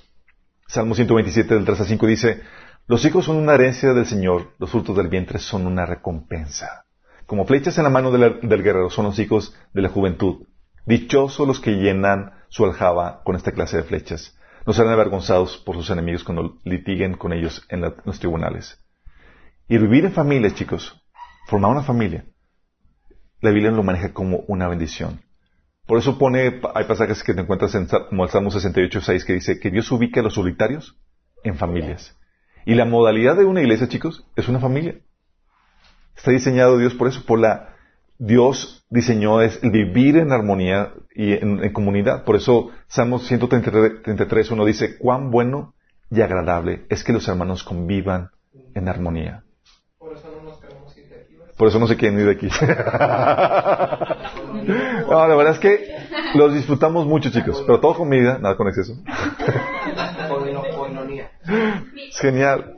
Salmo 127 del 3 a 5 dice, los hijos son una herencia del Señor, los frutos del vientre son una recompensa. Como flechas en la mano del guerrero son los hijos de la juventud. Dichosos los que llenan su aljaba con esta clase de flechas. No serán avergonzados por sus enemigos cuando litiguen con ellos en los tribunales. Y vivir en familia, chicos, formar una familia, la Biblia lo maneja como una bendición. Por eso pone, hay pasajes que te encuentras en, como el Salmo 68, 6, que dice que Dios ubica a los solitarios en familias. Y la modalidad de una iglesia, chicos, es una familia. Está diseñado Dios por eso, por la, Dios diseñó es vivir en armonía y en, en comunidad. Por eso Salmo 133, uno dice, cuán bueno y agradable es que los hermanos convivan en armonía. Por eso no se quieren ir de aquí. no, la verdad es que los disfrutamos mucho, chicos. Pero todo con medida, nada con exceso. es genial.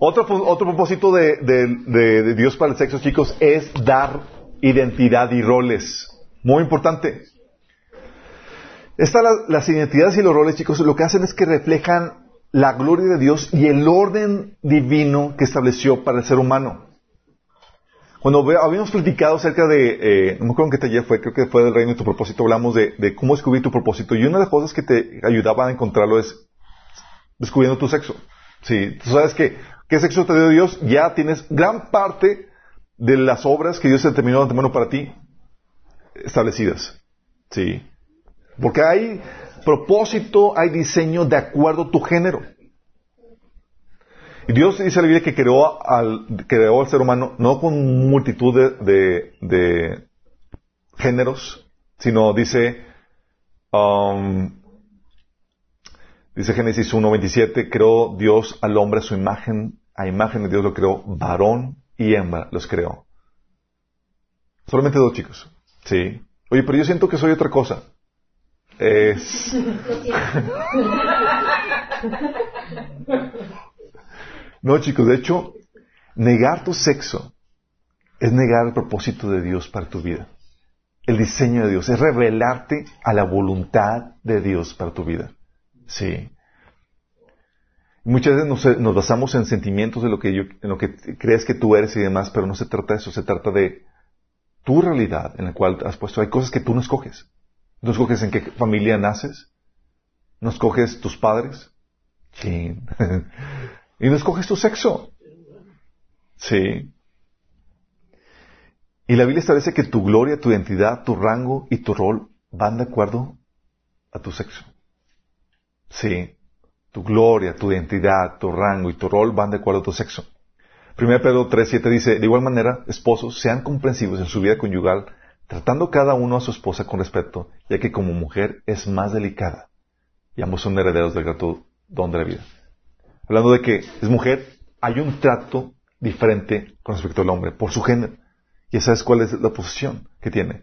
Otro, otro propósito de, de, Dios para el sexo, chicos, es dar identidad y roles. Muy importante. Estas las, las identidades y los roles, chicos, lo que hacen es que reflejan la gloria de Dios y el orden divino que estableció para el ser humano. Cuando habíamos platicado acerca de, eh, no me acuerdo en qué taller fue, creo que fue del reino de tu propósito, hablamos de, cómo descubrir tu propósito. Y una de las cosas que te ayudaba a encontrarlo es descubriendo tu sexo. Sí, tú sabes que, ¿qué sexo te dio Dios? Ya tienes gran parte de las obras que Dios determinó de antemano para ti establecidas. Sí. Porque hay propósito, hay diseño de acuerdo a tu género. Y Dios dice en la Biblia que creó al, creó al ser humano no con multitud de, de, géneros, sino dice, um, dice Génesis 1.27, creó Dios al hombre a su imagen, a imagen de Dios lo creó, varón y hembra los creó. Solamente dos chicos. Sí. Oye, pero yo siento que soy otra cosa. Es... no, chicos, de hecho, negar tu sexo es negar el propósito de Dios para tu vida. El diseño de Dios es revelarte a la voluntad de Dios para tu vida. Sí. Muchas veces nos, nos, basamos en sentimientos de lo que yo, en lo que crees que tú eres y demás, pero no se trata de eso, se trata de tu realidad en la cual has puesto. Hay cosas que tú no escoges. No escoges en qué familia naces. No escoges tus padres. y no escoges tu sexo. Sí. Y la Biblia establece que tu gloria, tu identidad, tu rango y tu rol van de acuerdo a tu sexo. Sí. Tu gloria, tu identidad, tu rango y tu rol van de acuerdo a tu sexo. 1 Pedro 3.7 dice, de igual manera, esposos, sean comprensivos en su vida conyugal, tratando cada uno a su esposa con respeto, ya que como mujer es más delicada, y ambos son herederos del grato don de la vida. Hablando de que es mujer, hay un trato diferente con respecto al hombre, por su género. Y esa es cuál es la posición que tiene.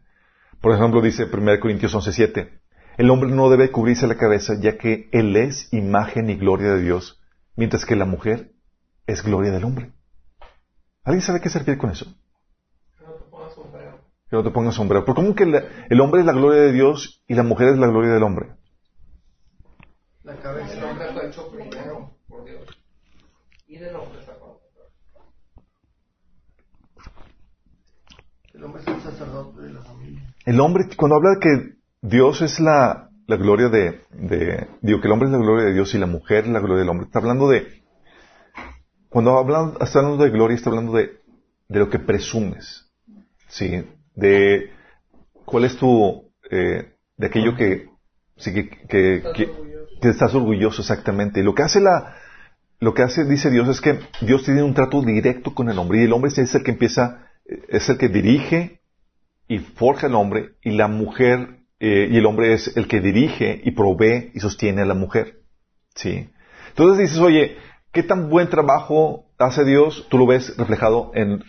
Por ejemplo, dice 1 Corintios 11.7, el hombre no debe cubrirse la cabeza, ya que él es imagen y gloria de Dios, mientras que la mujer es gloria del hombre. ¿Alguien sabe qué se refiere con eso? Que no te pongas sombrero. Que no te pongas sombrero. ¿Por cómo que el hombre es la gloria de Dios y la mujer es la gloria del hombre? La cabeza del hombre fue hecho primero por Dios. Y del hombre sacó. El hombre es el sacerdote de la familia. El hombre, cuando habla de que Dios es la, la gloria de, de, digo que el hombre es la gloria de Dios y la mujer es la gloria del hombre, está hablando de cuando hablan, está hablando de gloria, está hablando de, de lo que presumes. ¿Sí? De cuál es tu, eh, de aquello que, sí, que, que, estás orgulloso exactamente. Y lo que hace la, lo que hace, dice Dios, es que Dios tiene un trato directo con el hombre. Y el hombre es el que empieza, es el que dirige y forja al hombre. Y la mujer, eh, y el hombre es el que dirige y provee y sostiene a la mujer. ¿Sí? Entonces dices, oye, ¿Qué tan buen trabajo hace Dios? Tú lo ves reflejado en,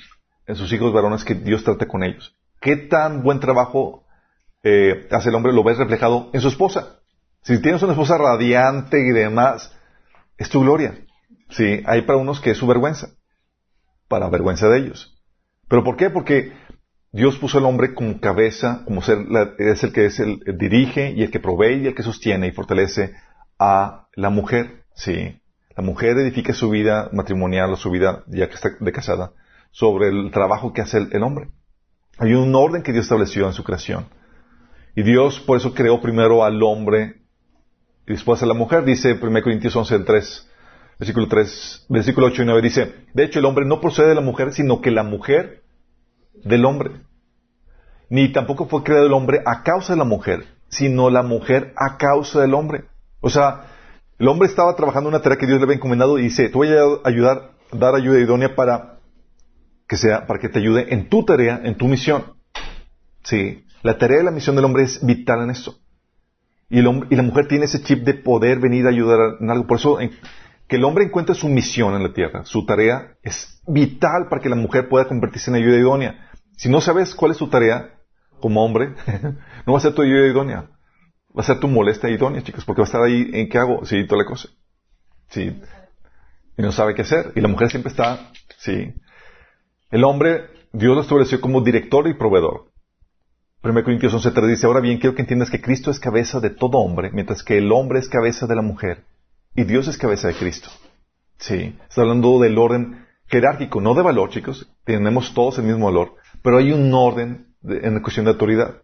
sus hijos varones que Dios trate con ellos. ¿Qué tan buen trabajo eh, hace el hombre? Lo ves reflejado en su esposa. Si tienes una esposa radiante y demás, es tu gloria. Sí, hay para unos que es su vergüenza, para vergüenza de ellos. ¿Pero por qué? Porque Dios puso al hombre como cabeza, como ser, es el que es el, dirige y el que provee y el que sostiene y fortalece a la mujer. Sí. La mujer edifica su vida matrimonial o su vida ya que está de casada sobre el trabajo que hace el, hombre. Hay un orden que Dios estableció en su creación. Y Dios por eso creó primero al hombre y después a la mujer. Dice 1 Corintios 11, 3, versículo 3, versículo 8 y 9. Dice, de hecho el hombre no procede de la mujer, sino que la mujer del hombre. Ni tampoco fue creado el hombre a causa de la mujer, sino la mujer a causa del hombre. O sea, el hombre estaba trabajando una tarea que Dios le había encomendado y dice, te voy a ayudar, dar ayuda idónea para que sea, para que te ayude en tu tarea, en tu misión. Sí. La tarea y la misión del hombre es vital en esto. Y, el hombre, y la mujer tiene ese chip de poder venir a ayudar en algo. Por eso, que el hombre encuentre su misión en la tierra, su tarea, es vital para que la mujer pueda convertirse en ayuda idónea. Si no sabes cuál es su tarea como hombre, no va a ser tu ayuda idónea va a ser tu molestia idónea, chicos, porque va a estar ahí en qué hago, sí, toda la cosa. Sí. Y no sabe qué hacer. Y la mujer siempre está, sí. El hombre, Dios lo estableció como director y proveedor. 1 Corintios 11.3 dice, ahora bien, quiero que entiendas que Cristo es cabeza de todo hombre, mientras que el hombre es cabeza de la mujer, y Dios es cabeza de Cristo. Sí, está hablando del orden jerárquico, no de valor, chicos. Tenemos todos el mismo valor, pero hay un orden en cuestión de autoridad.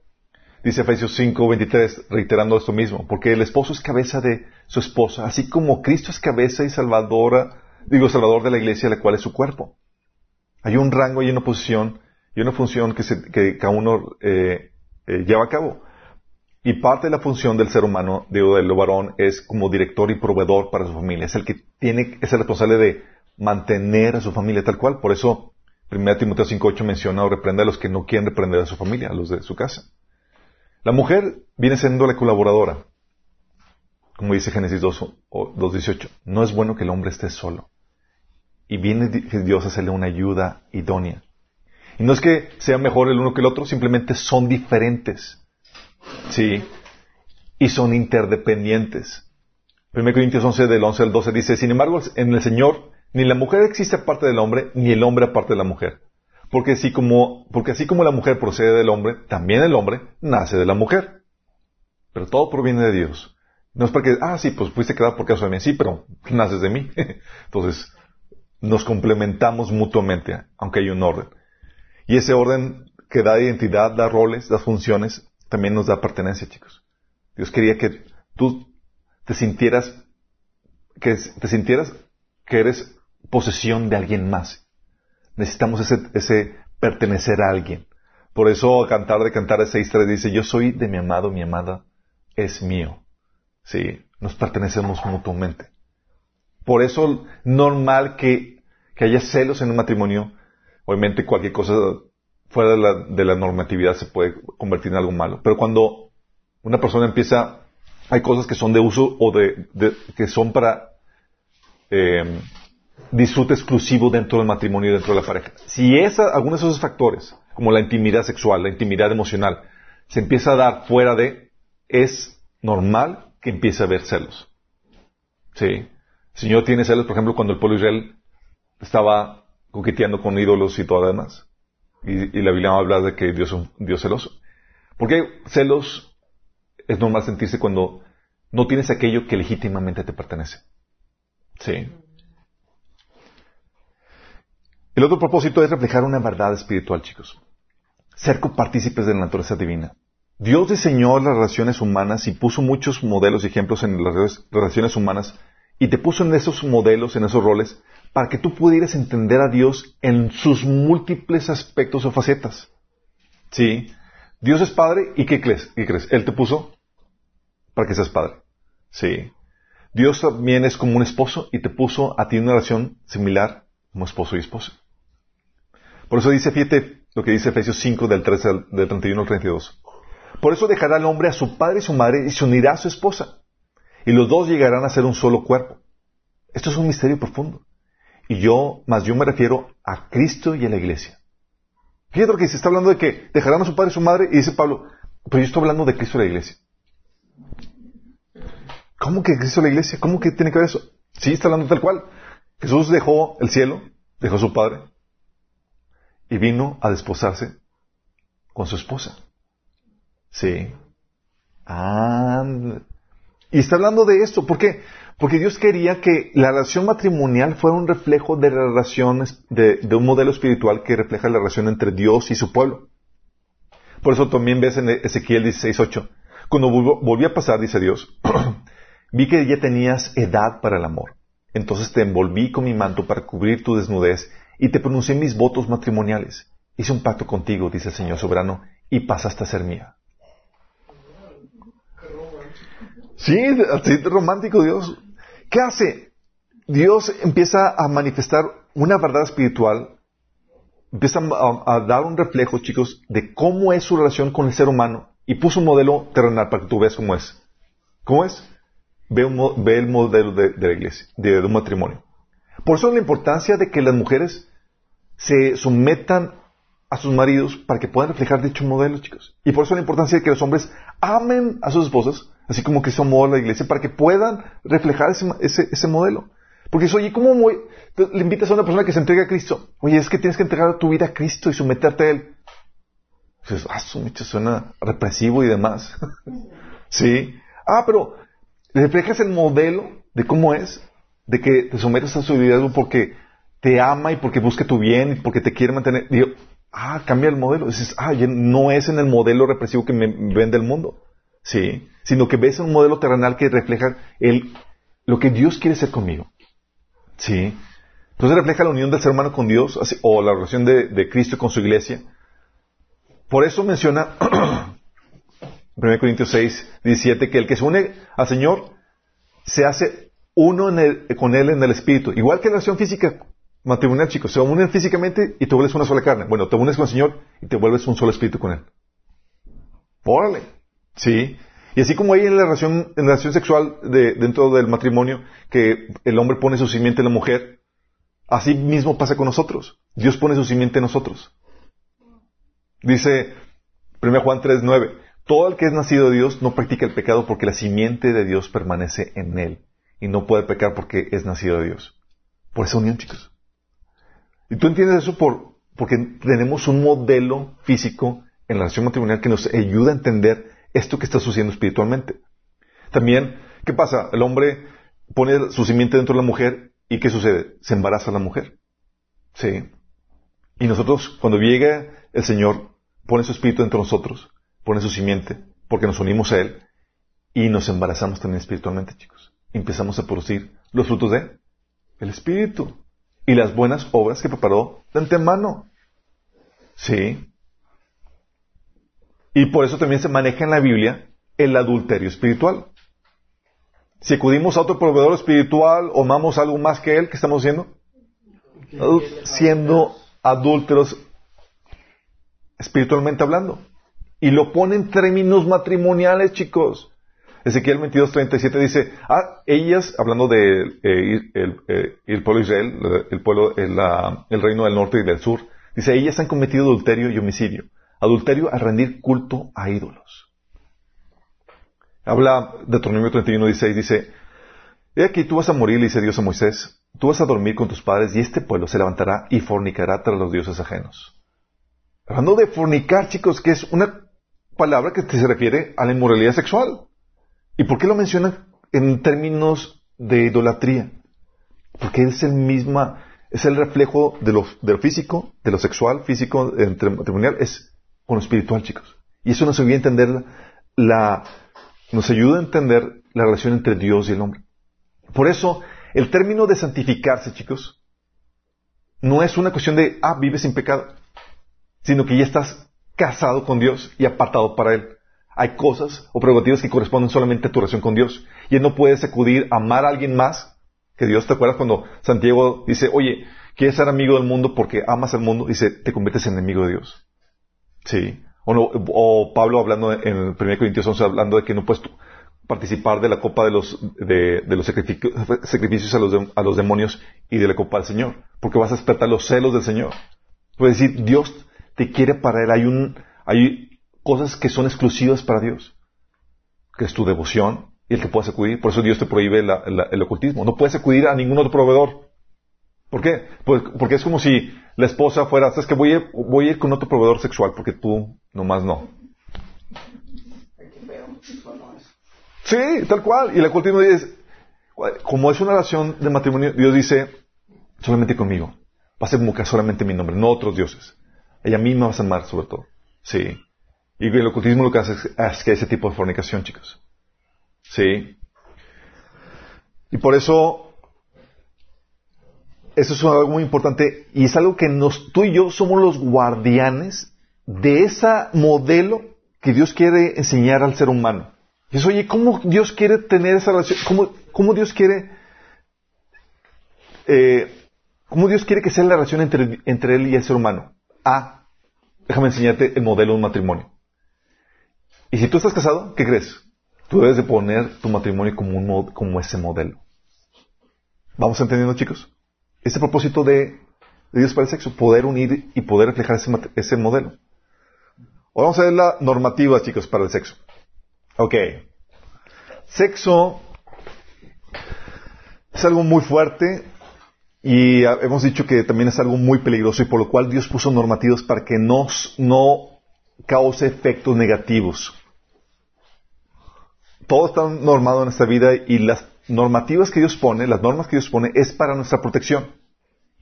Dice Efesios 5, 23, reiterando esto mismo, porque el esposo es cabeza de su esposa, así como Cristo es cabeza y salvadora, digo, salvador de la iglesia, la cual es su cuerpo. Hay un rango y una posición y una función que, que cada uno eh, eh, lleva a cabo. Y parte de la función del ser humano, digo, del varón, es como director y proveedor para su familia. Es el que tiene, es el responsable de mantener a su familia tal cual. Por eso, 1 Timoteo 5.8 menciona o reprende a los que no quieren reprender a su familia, a los de su casa. La mujer viene siendo la colaboradora. Como dice Génesis 2.18. No es bueno que el hombre esté solo. Y viene Dios a hacerle una ayuda idónea. Y no es que sea mejor el uno que el otro, simplemente son diferentes. Sí. Y son interdependientes. 1 Corintios 11 del 11 al 12 dice, sin embargo, en el Señor ni la mujer existe aparte del hombre, ni el hombre aparte de la mujer. Porque así como, porque así como la mujer procede del hombre, también el hombre nace de la mujer. Pero todo proviene de Dios. No es porque, ah, sí, pues fuiste creado por causa de mí. Sí, pero naces de mí. Entonces, nos complementamos mutuamente, aunque hay un orden. Y ese orden que da identidad, da roles, da funciones, también nos da pertenencia, chicos. Dios quería que tú te sintieras, que te sintieras que eres posesión de alguien más. Necesitamos ese, ese pertenecer a alguien. Por eso Cantar de Cantar 6.3 dice, yo soy de mi amado, mi amada es mío. Sí, nos pertenecemos mutuamente. Por eso normal que, que haya celos en un matrimonio. Obviamente cualquier cosa fuera de la, de la normatividad se puede convertir en algo malo. Pero cuando una persona empieza, hay cosas que son de uso o de, que son para eh, disfrute exclusivo dentro del matrimonio y dentro de la pareja. Si esa, algunos de esos factores, como la intimidad sexual, la intimidad emocional, se empieza a dar fuera de, es normal que empiece a haber celos. Sí. El Señor tiene celos, por ejemplo, cuando el pueblo Israel estaba coqueteando con ídolos y todo lo demás. Y, la Biblia habla de que Dios es un Dios celoso. Porque celos es normal sentirse cuando no tienes aquello que legítimamente te pertenece. Sí. El otro propósito es reflejar una verdad espiritual, chicos. Ser copartícipes de la naturaleza divina. Dios diseñó las relaciones humanas y puso muchos modelos y ejemplos en las relaciones humanas y te puso en esos modelos, en esos roles, para que tú pudieras entender a Dios en sus múltiples aspectos o facetas. ¿Sí? Dios es padre y ¿qué crees? ¿Qué crees? Él te puso para que seas padre. Sí. Dios también es como un esposo y te puso a ti una relación similar como esposo y esposa. Por eso dice, fíjate lo que dice Efesios 5 del, 13 del 31 al 32. Por eso dejará el hombre a su padre y su madre y se unirá a su esposa. Y los dos llegarán a ser un solo cuerpo. Esto es un misterio profundo. Y yo, más yo me refiero a Cristo y a la iglesia. Fíjate lo que se está hablando de que dejarán a su padre y su madre y dice Pablo, pero yo estoy hablando de Cristo y la iglesia. ¿Cómo que Cristo y la iglesia? ¿Cómo que tiene que ver eso? Sí, está hablando tal cual. Jesús dejó el cielo, dejó a su padre, y vino a desposarse con su esposa. Sí. Ah, y está hablando de esto. ¿Por qué? Porque Dios quería que la relación matrimonial fuera un reflejo de la relación, de, un modelo espiritual que refleja la relación entre Dios y su pueblo. Por eso también ves en Ezequiel 16.8, cuando volví a pasar, dice Dios, vi que ya tenías edad para el amor. Entonces te envolví con mi manto para cubrir tu desnudez y te pronuncié mis votos matrimoniales. Hice un pacto contigo, dice el Señor soberano, y pasaste a ser mía. Sí, así romántico Dios. ¿Qué hace? Dios empieza a manifestar una verdad espiritual, empieza a, dar un reflejo, chicos, de cómo es su relación con el ser humano y puso un modelo terrenal para que tú veas cómo es. ¿Cómo es? Ve, el modelo de, la iglesia, de un matrimonio. Por eso la importancia de que las mujeres se sometan a sus maridos para que puedan reflejar dicho modelo, chicos. Y por eso la importancia de que los hombres amen a sus esposas, así como que son modelo la iglesia, para que puedan reflejar ese, ese, modelo. Porque eso, oye, ¿cómo le invitas a una persona que se entregue a Cristo? Oye, es que tienes que entregar tu vida a Cristo y someterte a Él. Dices, ah, su suena represivo y demás. sí. Ah, pero reflejas el modelo de cómo es, de que te sometes a su liderazgo porque te ama y porque busca tu bien y porque te quiere mantener. Digo, ah, cambia el modelo. Dices, ah, no es en el modelo represivo que me vende el mundo. Sí. Sino que ves un modelo terrenal que refleja el, lo que Dios quiere ser conmigo. Sí. Entonces refleja la unión del ser humano con Dios o la relación de, Cristo con su iglesia. Por eso menciona 1 Corintios 6, 17, que el que se une al Señor se hace uno con Él en el Espíritu. Igual que la relación física matrimonial, chicos. Se unen físicamente y te vuelves una sola carne. Bueno, te unes con el Señor y te vuelves un solo espíritu con Él. Órale. Sí. Y así como hay en la relación, en la relación sexual de, dentro del matrimonio, que el hombre pone su simiente en la mujer, así mismo pasa con nosotros. Dios pone su simiente en nosotros. Dice 1 Juan 3, 9. Todo el que es nacido de Dios no practica el pecado porque la simiente de Dios permanece en él y no puede pecar porque es nacido de Dios. Por esa unión, chicos. Y tú entiendes eso por, porque tenemos un modelo físico en la relación matrimonial que nos ayuda a entender esto que está sucediendo espiritualmente. También, ¿qué pasa? El hombre pone su simiente dentro de la mujer y ¿qué sucede? Se embaraza la mujer. ¿Sí? Y nosotros, cuando llega el Señor, pone su espíritu dentro de nosotros pone su simiente, porque nos unimos a Él y nos embarazamos también espiritualmente, chicos. Empezamos a producir los frutos de el Espíritu y las buenas obras que preparó de antemano. Sí. Y por eso también se maneja en la Biblia el adulterio espiritual. Si acudimos a otro proveedor espiritual o amamos algo más que Él, ¿qué estamos haciendo? Siendo adúlteros espiritualmente hablando. Y lo pone en términos matrimoniales, chicos. Ezequiel 22.37 dice, ah, ellas, hablando de eh, eh, el, pueblo de Israel, el pueblo, el, reino del norte y del sur, dice, ellas han cometido adulterio y homicidio. Adulterio al rendir culto a ídolos. Habla de Deuteronomio 31.16, dice, he aquí tú vas a morir, le dice Dios a Moisés, tú vas a dormir con tus padres y este pueblo se levantará y fornicará tras los dioses ajenos. Hablando de fornicar, chicos, que es una palabra que se refiere a la inmoralidad sexual. ¿Y por qué lo menciona en términos de idolatría? Porque es el misma, es el reflejo de lo, de lo físico, de lo sexual, físico, matrimonial, es con lo espiritual, chicos. Y eso nos ayuda a entender la, nos ayuda a entender la relación entre Dios y el hombre. Por eso, el término de santificarse, chicos, no es una cuestión de, ah, vives sin pecado, sino que ya estás casado con Dios y apartado para Él. Hay cosas o prerrogativas que corresponden solamente a tu relación con Dios. Y no puedes acudir a amar a alguien más que Dios. ¿Te acuerdas cuando Santiago dice, oye, quieres ser amigo del mundo porque amas al mundo? Dice, te conviertes en enemigo de Dios. Sí. O, o Pablo hablando en el 1 Corintios 11, hablando de que no puedes participar de la copa de los, de, sacrificios a los, a los demonios y de la copa del Señor. Porque vas a despertar los celos del Señor. Puedes decir, Dios te quiere para Él. Hay, un, hay cosas que son exclusivas para Dios, que es tu devoción y el que puedas acudir. Por eso Dios te prohíbe el ocultismo. No puedes acudir a ningún otro proveedor. ¿Por qué? Pues, porque es como si la esposa fuera, sabes que voy a, voy a ir con otro proveedor sexual porque tú nomás no. Sí, tal cual. Y el ocultismo dice, como es una relación de matrimonio, Dios dice, solamente conmigo. Va a que solamente mi nombre, no otros dioses. Ella misma vas a amar sobre todo. Sí. Y el ocultismo lo que hace es, que ese tipo de fornicación, chicos. Sí. Y por eso, eso es algo muy importante y es algo que nos, tú y yo somos los guardianes de ese modelo que Dios quiere enseñar al ser humano. Y es, oye, ¿cómo Dios quiere tener esa relación? ¿Cómo, Dios quiere, eh, cómo Dios quiere que sea la relación entre, entre Él y el ser humano? Ah, déjame enseñarte el modelo de un matrimonio. Y si tú estás casado, ¿qué crees? Tú debes de poner tu matrimonio como, un como ese modelo. ¿Vamos entendiendo, chicos? Ese propósito de, Dios para el sexo, poder unir y poder reflejar ese, ese modelo. Ahora vamos a ver la normativa, chicos, para el sexo. Ok. Sexo es algo muy fuerte y hemos dicho que también es algo muy peligroso y por lo cual Dios puso normativas para que no cause efectos negativos. todo está normado en esta vida y las normativas que Dios pone, las normas que Dios pone, es para nuestra protección.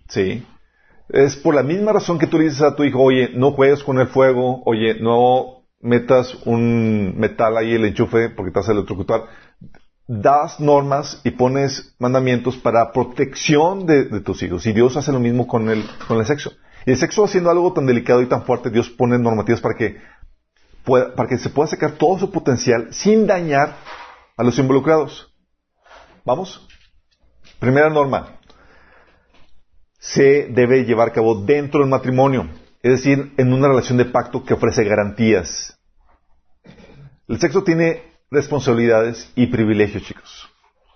¿Sí? Es por la misma razón que tú le dices a tu hijo, oye, no juegues con el fuego, oye, no metas un metal ahí el enchufe porque te vas a electrocutar. Das normas y pones mandamientos para protección de, tus hijos. Y Dios hace lo mismo con el, con el sexo. Y el sexo haciendo algo tan delicado y tan fuerte, Dios pone normativas para que, pueda, para que se pueda sacar todo su potencial sin dañar a los involucrados. ¿Vamos? Primera norma. Se debe llevar a cabo dentro del matrimonio, es decir, en una relación de pacto que ofrece garantías. El sexo tiene responsabilidades y privilegios, chicos.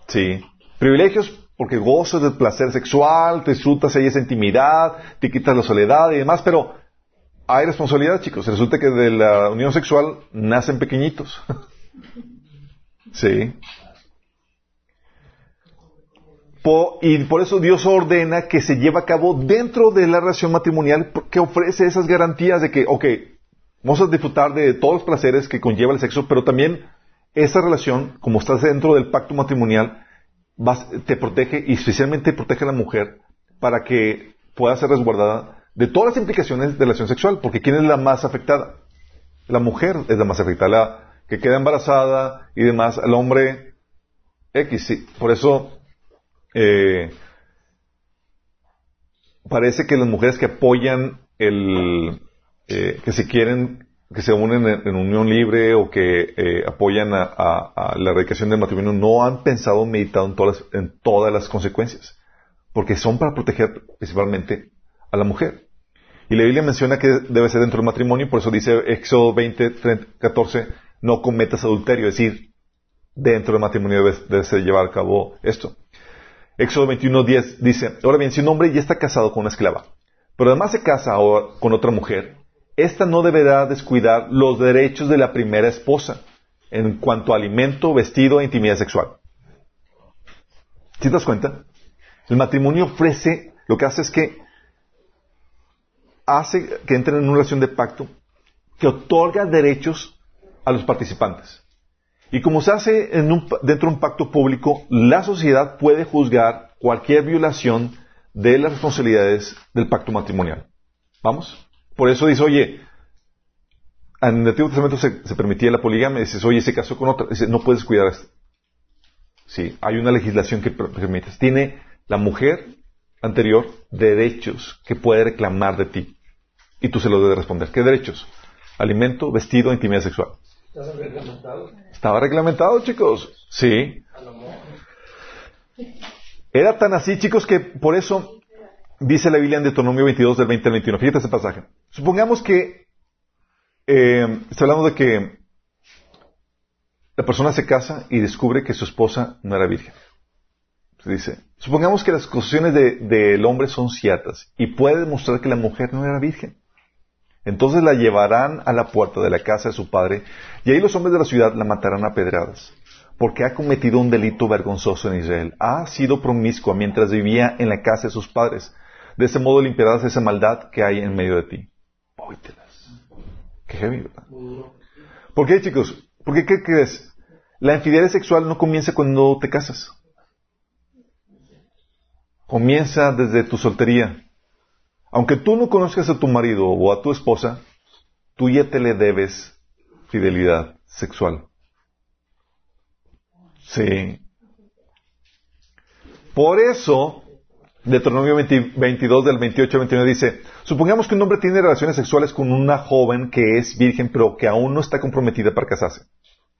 Sí. Privilegios porque gozas del placer sexual, te disfrutas ahí esa intimidad, te quitas la soledad y demás, pero hay responsabilidad, chicos. Resulta que de la unión sexual nacen pequeñitos. sí. Y por eso Dios ordena que se lleve a cabo dentro de la relación matrimonial que ofrece esas garantías de que, ok, vamos a disfrutar de todos los placeres que conlleva el sexo, pero también esa relación, como estás dentro del pacto matrimonial, te protege y especialmente protege a la mujer para que pueda ser resguardada de todas las implicaciones de la relación sexual, porque ¿quién es la más afectada? La mujer es la más afectada, la que queda embarazada y demás, el hombre X, sí. Por eso eh, parece que las mujeres que apoyan el, eh, que se quieren, que se unen en, unión libre o que eh, apoyan a, la erradicación del matrimonio, no han pensado meditado en todas, las, en todas las consecuencias, porque son para proteger principalmente a la mujer. Y la Biblia menciona que debe ser dentro del matrimonio, por eso dice Éxodo 20, 14, no cometas adulterio, es decir, dentro del matrimonio debe, ser llevar a cabo esto. Éxodo 21, 10 dice, ahora bien, si un hombre ya está casado con una esclava, pero además se casa con otra mujer, esta no deberá descuidar los derechos de la primera esposa en cuanto a alimento, vestido e intimidad sexual. ¿Sí te das cuenta? El matrimonio ofrece, lo que hace es que hace que entren en una relación de pacto que otorga derechos a los participantes. Y como se hace dentro de un pacto público, la sociedad puede juzgar cualquier violación de las responsabilidades del pacto matrimonial. ¿Vamos? Por eso dice, oye, en el Antiguo Testamento se, permitía la poligamia, dices, oye, se casó con otra, dice, no puedes cuidar esto. Sí, hay una legislación que permite. Tiene la mujer anterior derechos que puede reclamar de ti. Y tú se lo debes responder. ¿Qué derechos? Alimento, vestido, intimidad sexual. ¿Estaba reglamentado? Chicos. Sí. Era tan así, chicos, que por eso dice la Biblia en Deuteronomio 22 del 20 al 21. Fíjate ese pasaje. Supongamos que, eh, está hablando de que la persona se casa y descubre que su esposa no era virgen. Se dice, supongamos que las acusaciones del hombre son ciertas y puede demostrar que la mujer no era virgen. Entonces la llevarán a la puerta de la casa de su padre y ahí los hombres de la ciudad la matarán a pedradas porque ha cometido un delito vergonzoso en Israel. Ha sido promiscua mientras vivía en la casa de sus padres. De ese modo limpiarás esa maldad que hay en medio de ti. Qué heavy, ¿verdad? ¿Por qué, chicos? ¿Por qué, qué crees? La infidelidad sexual no comienza cuando te casas. Comienza desde tu soltería. Aunque tú no conozcas a tu marido o a tu esposa, tú ya te le debes fidelidad sexual. Sí. Por eso, Deuteronomio 22 del 28 al 29 dice, supongamos que un hombre tiene relaciones sexuales con una joven que es virgen pero que aún no está comprometida para casarse,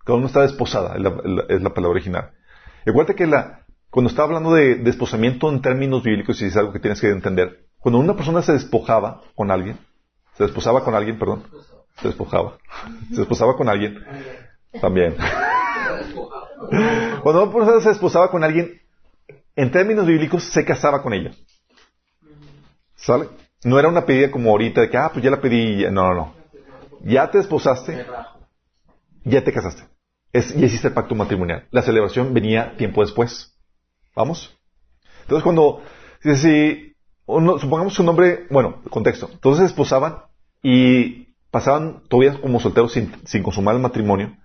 que aún no está desposada, es la, palabra original. Recuerda que la, cuando está hablando de desposamiento en términos bíblicos, y es algo que tienes que entender, cuando una persona se despojaba con alguien, se desposaba con alguien, perdón, se despojaba, se desposaba con alguien, también. Cuando una persona se desposaba con alguien, en términos bíblicos, se casaba con ella. ¿Sale? No era una pedida como ahorita de que, ah, pues ya la pedí. No, no, no. Ya te desposaste, ya te casaste. Es, ya hiciste el pacto matrimonial. La celebración venía tiempo después. ¿Vamos? Entonces, cuando, si, supongamos un hombre, bueno, contexto. Entonces se desposaban y pasaban todavía como solteros sin, sin consumar el matrimonio.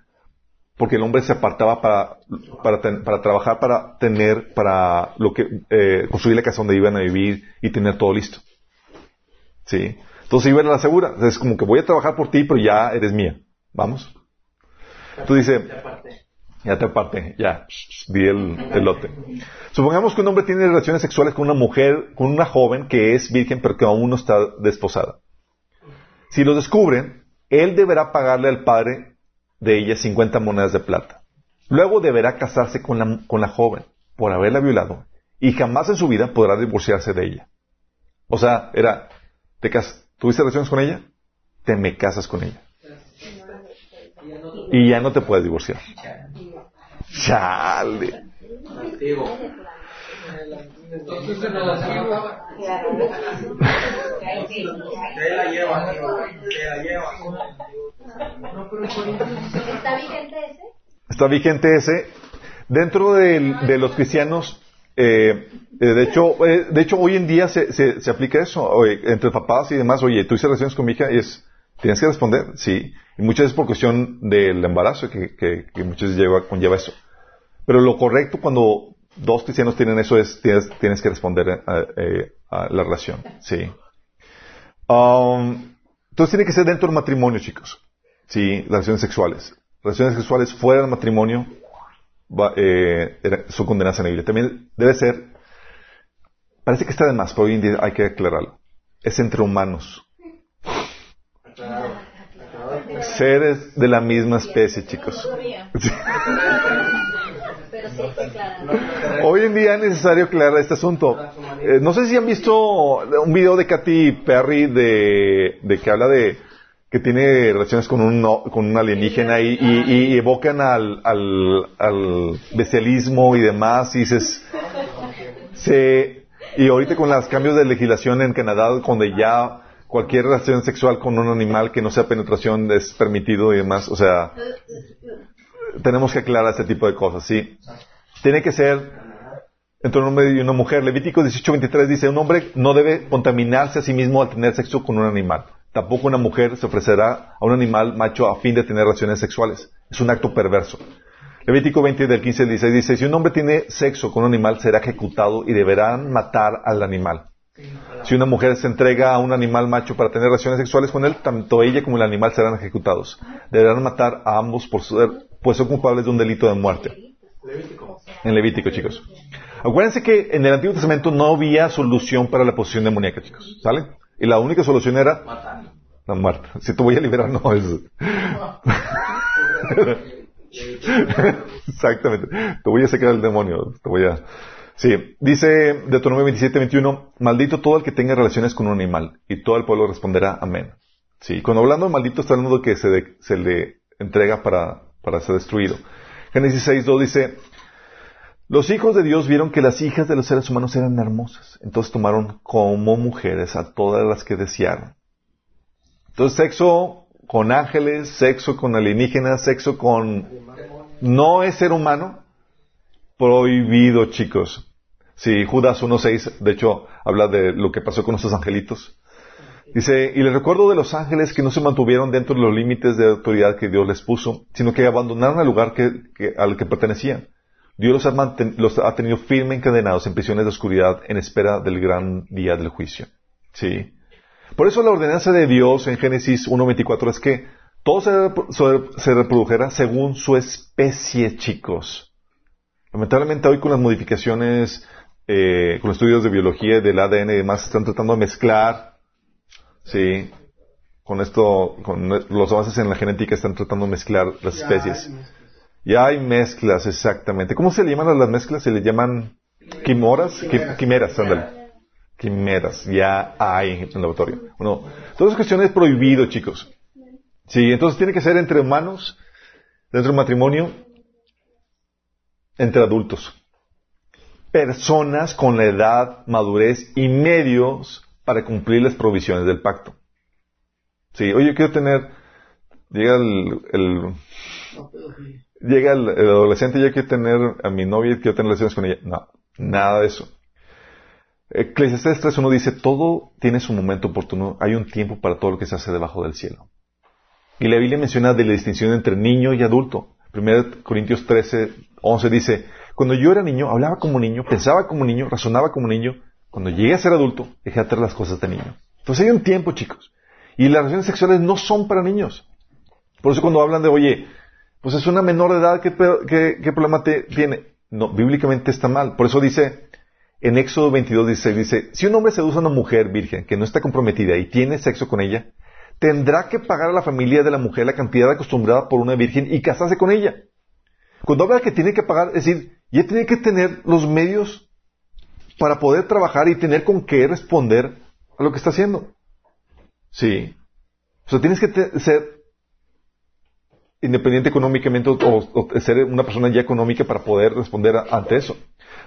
porque el hombre se apartaba para, para, ten- para trabajar, para tener, para lo que, eh, construir la casa donde iban a vivir y tener todo listo. ¿Sí? Entonces iban a la segura. Es como que voy a trabajar por ti, pero ya eres mía. Vamos. Tú dices, ya te aparté, ya, di el, el lote. Supongamos que un hombre tiene relaciones sexuales con una mujer, con una joven que es virgen pero que aún no está desposada. Si lo descubren, él deberá pagarle al padre de ella 50 monedas de plata. Luego deberá casarse con la, con la joven por haberla violado y jamás en su vida podrá divorciarse de ella. O sea, era, te cas ¿tuviste relaciones con ella? Te me casas con ella. Y ya no te puedes divorciar. Chale. Entonces en el antiguo, Te la llevas, te la llevas. ¿Está vigente ese? Está vigente ese. Dentro del- de los cristianos, eh, eh, de hecho, eh, de hecho hoy en día se, se, se aplica eso, oye, entre papás y demás, oye, tú hiciste relaciones con mi hija y es, tienes que responder, sí. Y muchas veces por cuestión del embarazo que, que, muchas veces lleva, conlleva eso. Pero lo correcto cuando dos cristianos tienen eso es, tienes, tienes que responder a, eh, a la relación, sí. Um, entonces tiene que ser dentro del matrimonio, chicos. Sí, relaciones sexuales. Relaciones sexuales fuera del matrimonio va- eh, son condenadas en la Biblia. También debe ser, parece que está de más, pero hoy en día hay que aclararlo. Es entre humanos. Seres de la misma especie, chicos. Hoy en día es necesario aclarar este asunto. Eh, no sé si han visto un video de Katy Perry de, de que habla de que tiene relaciones con un, con un alienígena y, y- y evocan al, al, al bestialismo y demás y dices, se, y ahorita con los cambios de legislación en Canadá, donde ya cualquier relación sexual con un animal que no sea penetración es permitido y demás, o sea, tenemos que aclarar este tipo de cosas, ¿sí? Tiene que ser entre un hombre y una mujer. Levítico 18:23 dice, un hombre no debe contaminarse a sí mismo al tener sexo con un animal. Tampoco una mujer se ofrecerá a un animal macho a fin de tener relaciones sexuales. Es un acto perverso. Levítico 20 del 15 al 16 dice, si un hombre tiene sexo con un animal será ejecutado y deberán matar al animal. Si una mujer se entrega a un animal macho para tener relaciones sexuales con él, tanto ella como el animal serán ejecutados. Deberán matar a ambos por ser, pues son culpables de un delito de muerte. En Levítico, chicos. Acuérdense que en el Antiguo Testamento no había solución para la posesión demoníaca, chicos. ¿Sale? Y la única solución era la muerte. Si te voy a liberar, no es. Exactamente. Te voy a sacar el demonio. Te voy a. Sí. Dice Deuteronomio 27, 21. Maldito todo el que tenga relaciones con un animal. Y todo el pueblo responderá amén. Sí. Cuando hablando de maldito está hablando de que se, de- se le entrega para, para ser destruido. Génesis 6, 2 dice. Los hijos de Dios vieron que las hijas de los seres humanos eran hermosas. Entonces tomaron como mujeres a todas las que desearon. Entonces sexo con ángeles, sexo con alienígenas, sexo con... No es ser humano. Prohibido, chicos. Sí, Judas 1.6, de hecho, habla de lo que pasó con nuestros angelitos. Dice, y les recuerdo de los ángeles que no se mantuvieron dentro de los límites de autoridad que Dios les puso, sino que abandonaron el lugar que- al que pertenecían. Dios los ha, los ha tenido firme encadenados en prisiones de oscuridad en espera del gran día del juicio. Sí. Por eso la ordenanza de Dios en Génesis 1.24 es que todo se- se reprodujera según su especie, chicos. Lamentablemente hoy con las modificaciones, eh, con estudios de biología del ADN y demás, están tratando de mezclar, sí, con esto, con los avances en la genética están tratando de mezclar las especies. Ya hay mezclas, exactamente. ¿Cómo se le llaman a las mezclas? Se le llaman quimoras, Qui- quimeras, ándale. Quimeras, ya hay en el laboratorio. Bueno, todas esas cuestiones es prohibido, chicos. Sí, entonces tiene que ser entre humanos, dentro del matrimonio, entre adultos. Personas con la edad, madurez y medios para cumplir las provisiones del pacto. Sí, oye, quiero tener, llega el, llega el, el adolescente y yo quiero tener a mi novia y quiero tener relaciones con ella. No, nada de eso. Eclesiastes 3.1 dice, todo tiene su momento oportuno, hay un tiempo para todo lo que se hace debajo del cielo. Y la Biblia menciona de la distinción entre niño y adulto. 1 Corintios 13, 11 dice, cuando yo era niño, hablaba como niño, pensaba como niño, razonaba como niño. Cuando llegué a ser adulto, dejé atrás las cosas de niño. Entonces hay un tiempo, chicos. Y las relaciones sexuales no son para niños. Por eso cuando hablan de, oye, pues es una menor de edad, ¿qué, qué- problema tiene? No, bíblicamente está mal. Por eso dice, en Éxodo 22, 16, dice, si un hombre seduce a una mujer virgen que no está comprometida y tiene sexo con ella, tendrá que pagar a la familia de la mujer la cantidad acostumbrada por una virgen y casarse con ella. Cuando habla de que tiene que pagar, es decir, ya tiene que tener los medios para poder trabajar y tener con qué responder a lo que está haciendo. Sí. O sea, tienes que ser independiente económicamente o, ser una persona ya económica para poder responder ante eso.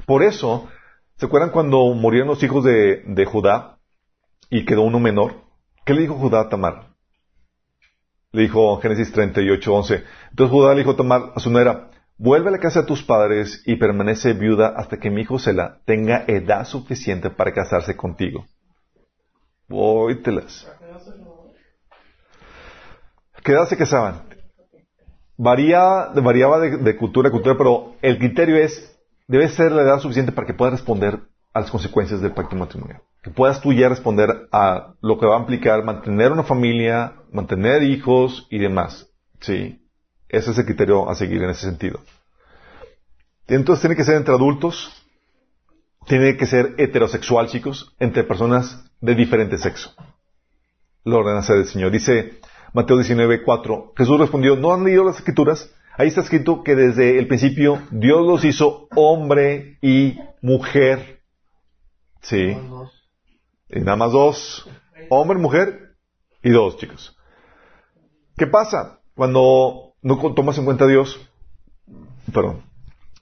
Por eso, ¿se acuerdan cuando murieron los hijos de, de Judá y quedó uno menor? ¿Qué le dijo Judá a Tamar? Le dijo Génesis 38, 11. Entonces Judá le dijo a Tamar a su nuera, vuelve a la casa de tus padres y permanece viuda hasta que mi hijo Sela tenga edad suficiente para casarse contigo. Vóytelas. ¿Qué edad se casaban? Varía, variaba de, de cultura a cultura, pero el criterio es, debe ser la edad suficiente para que puedas responder a las consecuencias del pacto matrimonial. Que puedas tú ya responder a lo que va a implicar mantener una familia, mantener hijos y demás. Sí. Ese es el criterio a seguir en ese sentido. Entonces tiene que ser entre adultos, tiene que ser heterosexual, chicos, entre personas de diferente sexo. La ordenanza del Señor. Dice Mateo 19, 4. Jesús respondió, ¿no han leído las escrituras? Ahí está escrito que desde el principio Dios los hizo hombre y mujer. Sí. Y nada más dos. Hombre, mujer y dos, chicos. ¿Qué pasa cuando no tomas en cuenta a Dios? Perdón.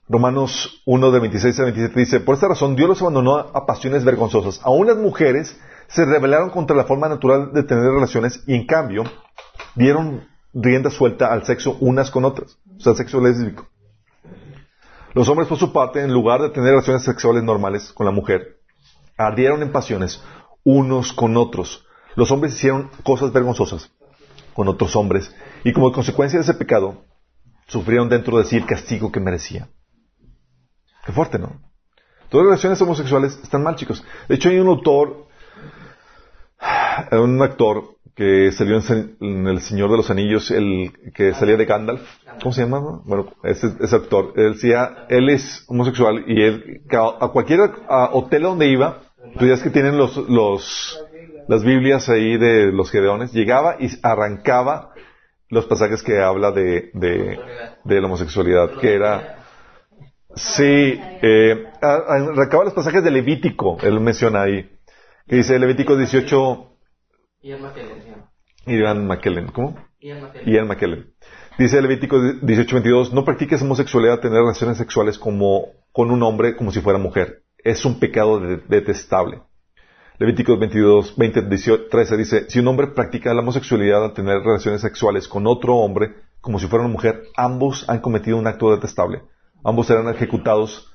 Romanos 1 de 26 a 27 dice, por esta razón Dios los abandonó a pasiones vergonzosas. Aún las mujeres se rebelaron contra la forma natural de tener relaciones y en cambio dieron rienda suelta al sexo unas con otras. O sea, sexo lésbico. Los hombres, por su parte, en lugar de tener relaciones sexuales normales con la mujer, ardieron en pasiones unos con otros. Los hombres hicieron cosas vergonzosas con otros hombres y como consecuencia de ese pecado, sufrieron dentro de sí el castigo que merecían. Qué fuerte, ¿no? Todas las relaciones homosexuales están mal, chicos. De hecho, hay un autor, un actor que salió en, El Señor de los Anillos, el que salía de Gandalf. ¿Cómo se llama? no? Bueno, ese, ese actor. Él decía, él es homosexual y él, a, cualquier a hotel donde iba, tú que tienen los, los, las Biblias ahí de los Gedeones, llegaba y arrancaba los pasajes que habla de, de, de la homosexualidad, que era, sí, eh, arrancaba los pasajes de Levítico, él menciona ahí, que dice Levítico 18, Ian McKellen. Ian McKellen, ¿cómo? Ian McKellen. Ian McKellen. Dice Levítico 18:22, no practiques homosexualidad, tener relaciones sexuales como, con un hombre como si fuera mujer. Es un pecado de- detestable. Levítico 22, 20, 18, 13 dice, si un hombre practica la homosexualidad al tener relaciones sexuales con otro hombre como si fuera una mujer, ambos han cometido un acto detestable. Ambos serán ejecutados,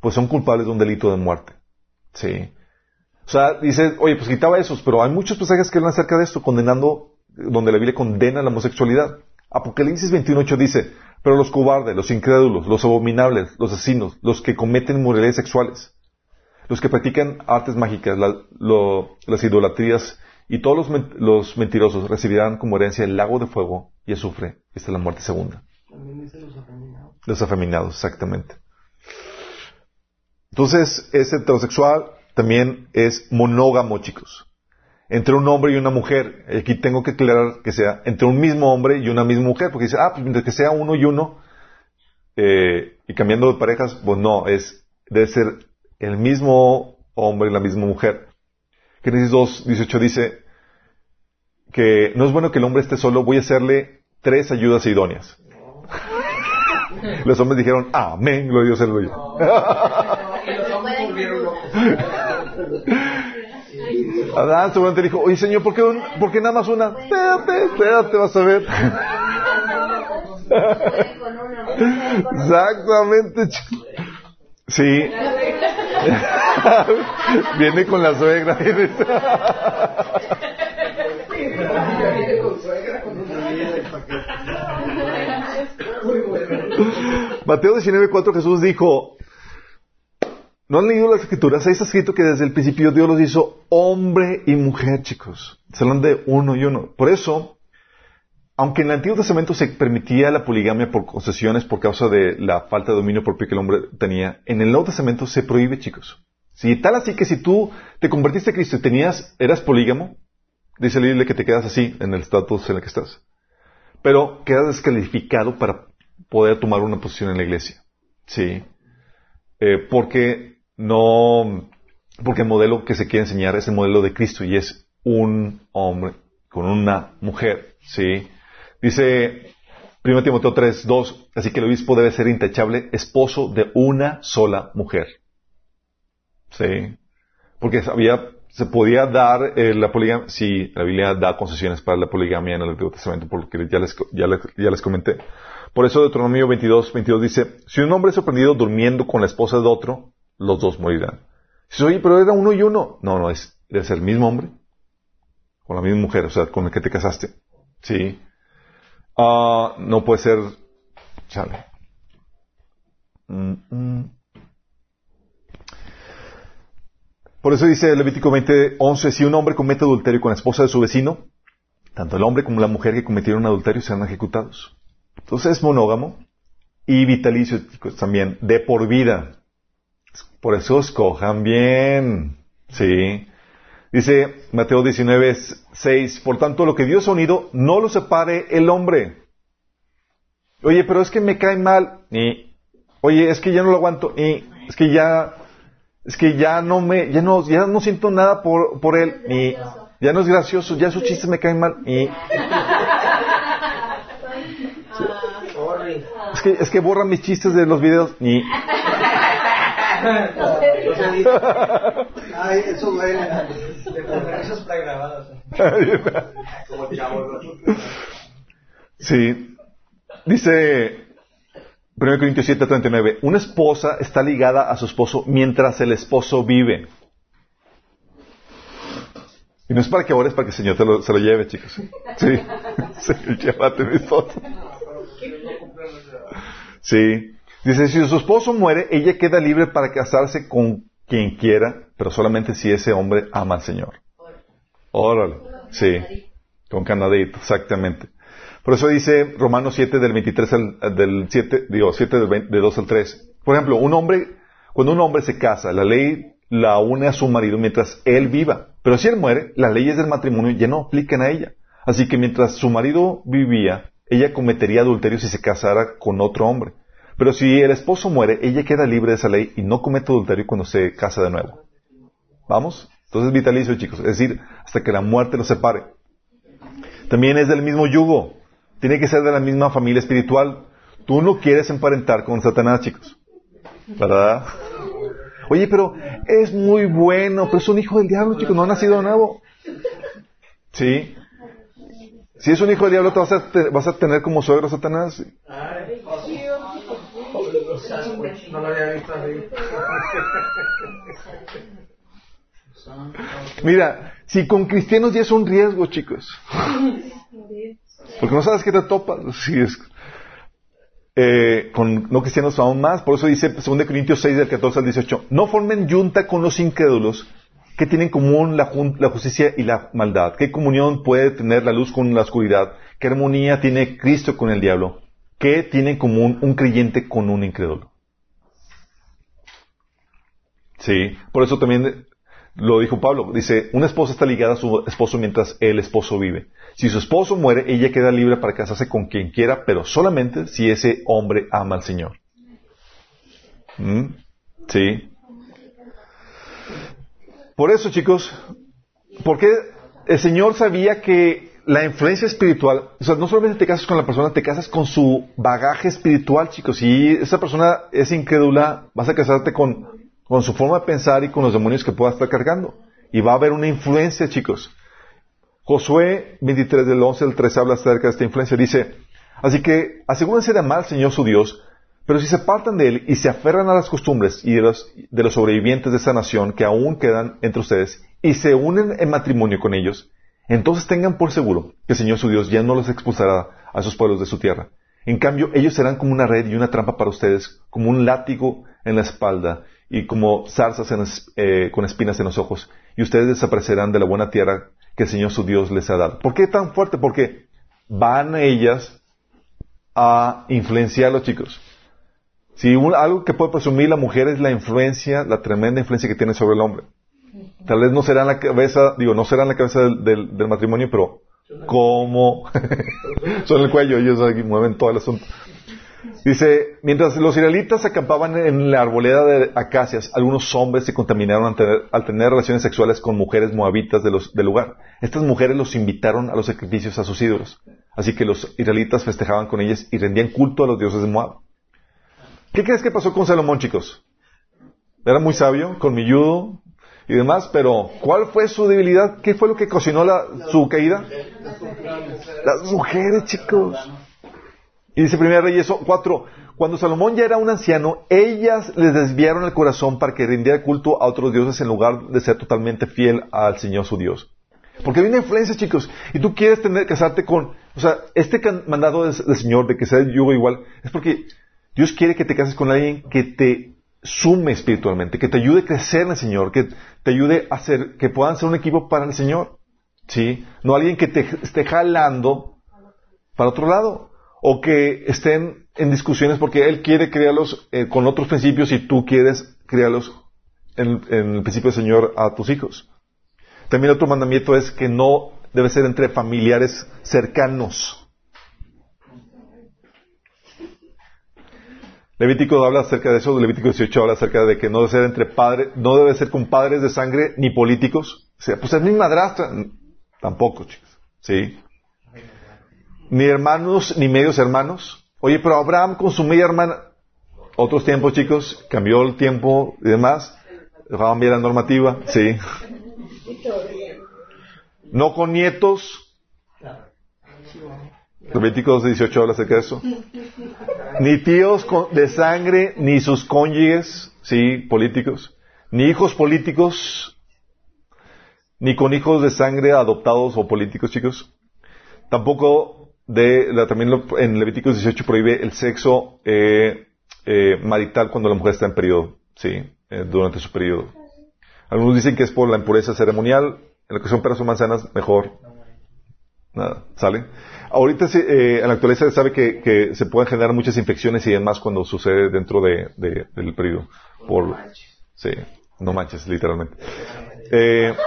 pues son culpables de un delito de muerte. Sí. O sea, dice, oye, pues quitaba esos, pero hay muchos pasajes que hablan acerca de esto, condenando, donde la Biblia condena la homosexualidad. Apocalipsis 21.8 dice, pero los cobardes, los incrédulos, los abominables, los asesinos, los que cometen inmoralidades sexuales, los que practican artes mágicas, la- lo- las idolatrías y todos los, los mentirosos recibirán como herencia el lago de fuego y azufre. Esta es la muerte segunda. También dice los afeminados. Los afeminados, exactamente. Entonces, es heterosexual, también es monógamo, chicos. Entre un hombre y una mujer. Aquí tengo que aclarar que sea entre un mismo hombre y una misma mujer, porque dice, ah, pues mientras que sea uno y uno, eh, y cambiando de parejas, pues no, es, debe ser el mismo hombre y la misma mujer. Génesis 2, 18 dice que no es bueno que el hombre esté solo, voy a hacerle tres ayudas idóneas. Los hombres dijeron, amén, gloria a Dios, aleluya. Adán seguramente dijo, oye Señor, ¿por qué, un- por qué nada más una? Espérate, espérate, vas a ver. Exactamente. Sí. Viene con la suegra. Mateo 19:4 Jesús dijo, ¿no han leído las escrituras? Ahí está escrito que desde el principio Dios los hizo hombre y mujer, chicos. Se hablan de uno y uno. Por eso, aunque en el Antiguo Testamento se permitía la poligamia por concesiones por causa de la falta de dominio propio que el hombre tenía, en el Nuevo Testamento se prohíbe, chicos. Si tal así que si tú te convertiste a Cristo y tenías, eras polígamo, dice la Biblia que te quedas así en el estatus en el que estás. Pero quedas descalificado para poder tomar una posición en la iglesia. Sí. Eh, porque no, porque el modelo que se quiere enseñar es el modelo de Cristo y es un hombre con una mujer. Sí. Dice 1 Timoteo 3, 2, así que el obispo debe ser intachable esposo de una sola mujer. Sí. Porque había, se podía dar eh, la poligamia, sí, la Biblia da concesiones para la poligamia en el Antiguo Testamento, porque ya les, ya, les, ya les comenté. Por eso Deuteronomio 22, 22 dice, si un hombre es sorprendido durmiendo con la esposa de otro, los dos morirán. Si oye, pero era uno y uno. No, no, es, el mismo hombre. Con la misma mujer, o sea, con la que te casaste. Sí. Ah, no puede ser. Chale. Mm, mm. Por eso dice Levítico 20, 11, si un hombre comete adulterio con la esposa de su vecino, tanto el hombre como la mujer que cometieron adulterio serán ejecutados. Entonces es monógamo y vitalicio también, de por vida. Por eso escojan bien. Sí. Dice Mateo 19, 6, por tanto lo que Dios ha unido, no lo separe el hombre. Oye, pero es que me cae mal. Y, oye, es que ya no lo aguanto. Y, es que ya, es que ya no me, ya no, ya no siento nada por, por él. Y, ya no es gracioso, ya sus chistes me caen mal. Y, es que, es que borran mis chistes de los videos. Y, Ay, eso. Eso está grabado. Como. Sí. Dice 1 Corintios 7, 39. Una esposa está ligada a su esposo mientras el esposo vive. Y no es para que ores, para que el Señor te lo, se lo lleve, chicos. Sí. sí llévate mi esposo. Sí. Dice, si su esposo muere, ella queda libre para casarse con quien quiera, pero solamente si ese hombre ama al Señor. Órale. Sí. Con canadito, exactamente. Por eso dice Romanos 7 del 23 al, del 7, digo, 7 del 20, de 2 al 3. Por ejemplo, un hombre, cuando un hombre se casa, la ley la une a su marido mientras él viva. Pero si él muere, las leyes del matrimonio ya no aplican a ella. Así que mientras su marido vivía, ella cometería adulterio si se casara con otro hombre. Pero si el esposo muere, ella queda libre de esa ley y no comete adulterio cuando se casa de nuevo. ¿Vamos? Entonces vitalicio, chicos. Es decir, hasta que la muerte los separe. También es del mismo yugo. Tiene que ser de la misma familia espiritual. Tú no quieres emparentar con Satanás, chicos. ¿Verdad? Oye, pero es muy bueno, pero es un hijo del diablo, chicos, no ha nacido de nuevo. Sí. Si es un hijo del diablo, te vas a, vas a tener como suegro a Satanás. No lo había visto así. Mira, si con cristianos ya es un riesgo, chicos. Porque no sabes qué te topas. Si es, eh, con no cristianos aún más. Por eso dice 2 Corintios 6 del 14 al 18. No formen yunta con los incrédulos que tienen en común la, la justicia y la maldad. ¿Qué comunión puede tener la luz con la oscuridad? ¿Qué armonía tiene Cristo con el diablo? ¿Qué tiene en común un creyente con un incrédulo? Sí, por eso también lo dijo Pablo. Dice, una esposa está ligada a su esposo mientras el esposo vive. Si su esposo muere, ella queda libre para casarse con quien quiera, pero solamente si ese hombre ama al Señor. ¿Mm? Sí. Por eso, chicos, porque el Señor sabía que la influencia espiritual, o sea, no solamente te casas con la persona, te casas con su bagaje espiritual, chicos. Si esa persona es incrédula, vas a casarte con, con su forma de pensar y con los demonios que pueda estar cargando. Y va a haber una influencia, chicos. Josué 23 del 11 al 13 habla acerca de esta influencia. Dice, así que asegúrense de amar al Señor su Dios, pero si se apartan de Él y se aferran a las costumbres y de los, de los sobrevivientes de esa nación que aún quedan entre ustedes y se unen en matrimonio con ellos, entonces tengan por seguro que el Señor su Dios ya no los expulsará a esos pueblos de su tierra. En cambio, ellos serán como una red y una trampa para ustedes, como un látigo en la espalda y como zarzas eh, con espinas en los ojos. Y ustedes desaparecerán de la buena tierra que el Señor su Dios les ha dado. ¿Por qué tan fuerte? Porque van ellas a influenciar a los chicos. Si algo que puede presumir la mujer es la influencia, la tremenda influencia que tiene sobre el hombre. Tal vez no serán la cabeza, digo, no serán la cabeza del, del- matrimonio, pero como son el cuello, ellos aquí mueven todo el asunto. Dice, mientras los israelitas acampaban en la arboleda de acacias, algunos hombres se contaminaron al tener, relaciones sexuales con mujeres moabitas de los- del lugar. Estas mujeres los invitaron a los sacrificios a sus ídolos. Así que los israelitas festejaban con ellas y rendían culto a los dioses de Moab. ¿Qué crees que pasó con Salomón, chicos? Era muy sabio, colmilludo y demás, pero ¿cuál fue su debilidad? ¿Qué fue lo que la, su caída? Las mujeres, chicos. Y dice 1 Reyes 4, cuando Salomón ya era un anciano, ellas les desviaron el corazón para que rindiera culto a otros dioses en lugar de ser totalmente fiel al Señor su Dios. Porque hay una influencia, chicos, y tú quieres tener, casarte con, o sea, este mandado del, del Señor de que sea el yugo igual, es porque Dios quiere que te cases con alguien que te sume espiritualmente, que te ayude a crecer en el Señor, que te ayude a hacer, que puedan ser un equipo para el Señor. ¿Sí? No alguien que te esté jalando para otro lado. O que estén en discusiones porque Él quiere criarlos eh, con otros principios y tú quieres criarlos en, en el principio del Señor a tus hijos. También otro mandamiento es que no debe ser entre familiares cercanos. Levítico habla acerca de eso, Levítico 18 habla acerca de que no debe ser entre padres, no debe ser con padres de sangre ni políticos. O sea, pues es mi madrastra. Tampoco, chicos. ¿Sí? Ni hermanos, ni medios hermanos. Oye, pero Abraham con su media hermana. Otros tiempos, chicos, cambió el tiempo y demás. Dejaban bien la normativa, sí. No con nietos. Levíticos 18 habla acerca de eso. Ni tíos de sangre, ni sus cónyuges, sí, políticos. Ni hijos políticos, ni con hijos de sangre adoptados o políticos, chicos. Tampoco de, la- también lo- en Levíticos 18 prohíbe el sexo eh, eh, marital cuando la mujer está en periodo, sí, eh, durante su periodo. Algunos dicen que es por la impureza ceremonial, en lo que son peras o manzanas, mejor. Nada, ¿sale? Ahorita eh, en la actualidad se sabe que, que se pueden generar muchas infecciones y demás cuando sucede dentro de, de- del periodo. Por, sí, no manches, literalmente. Eh,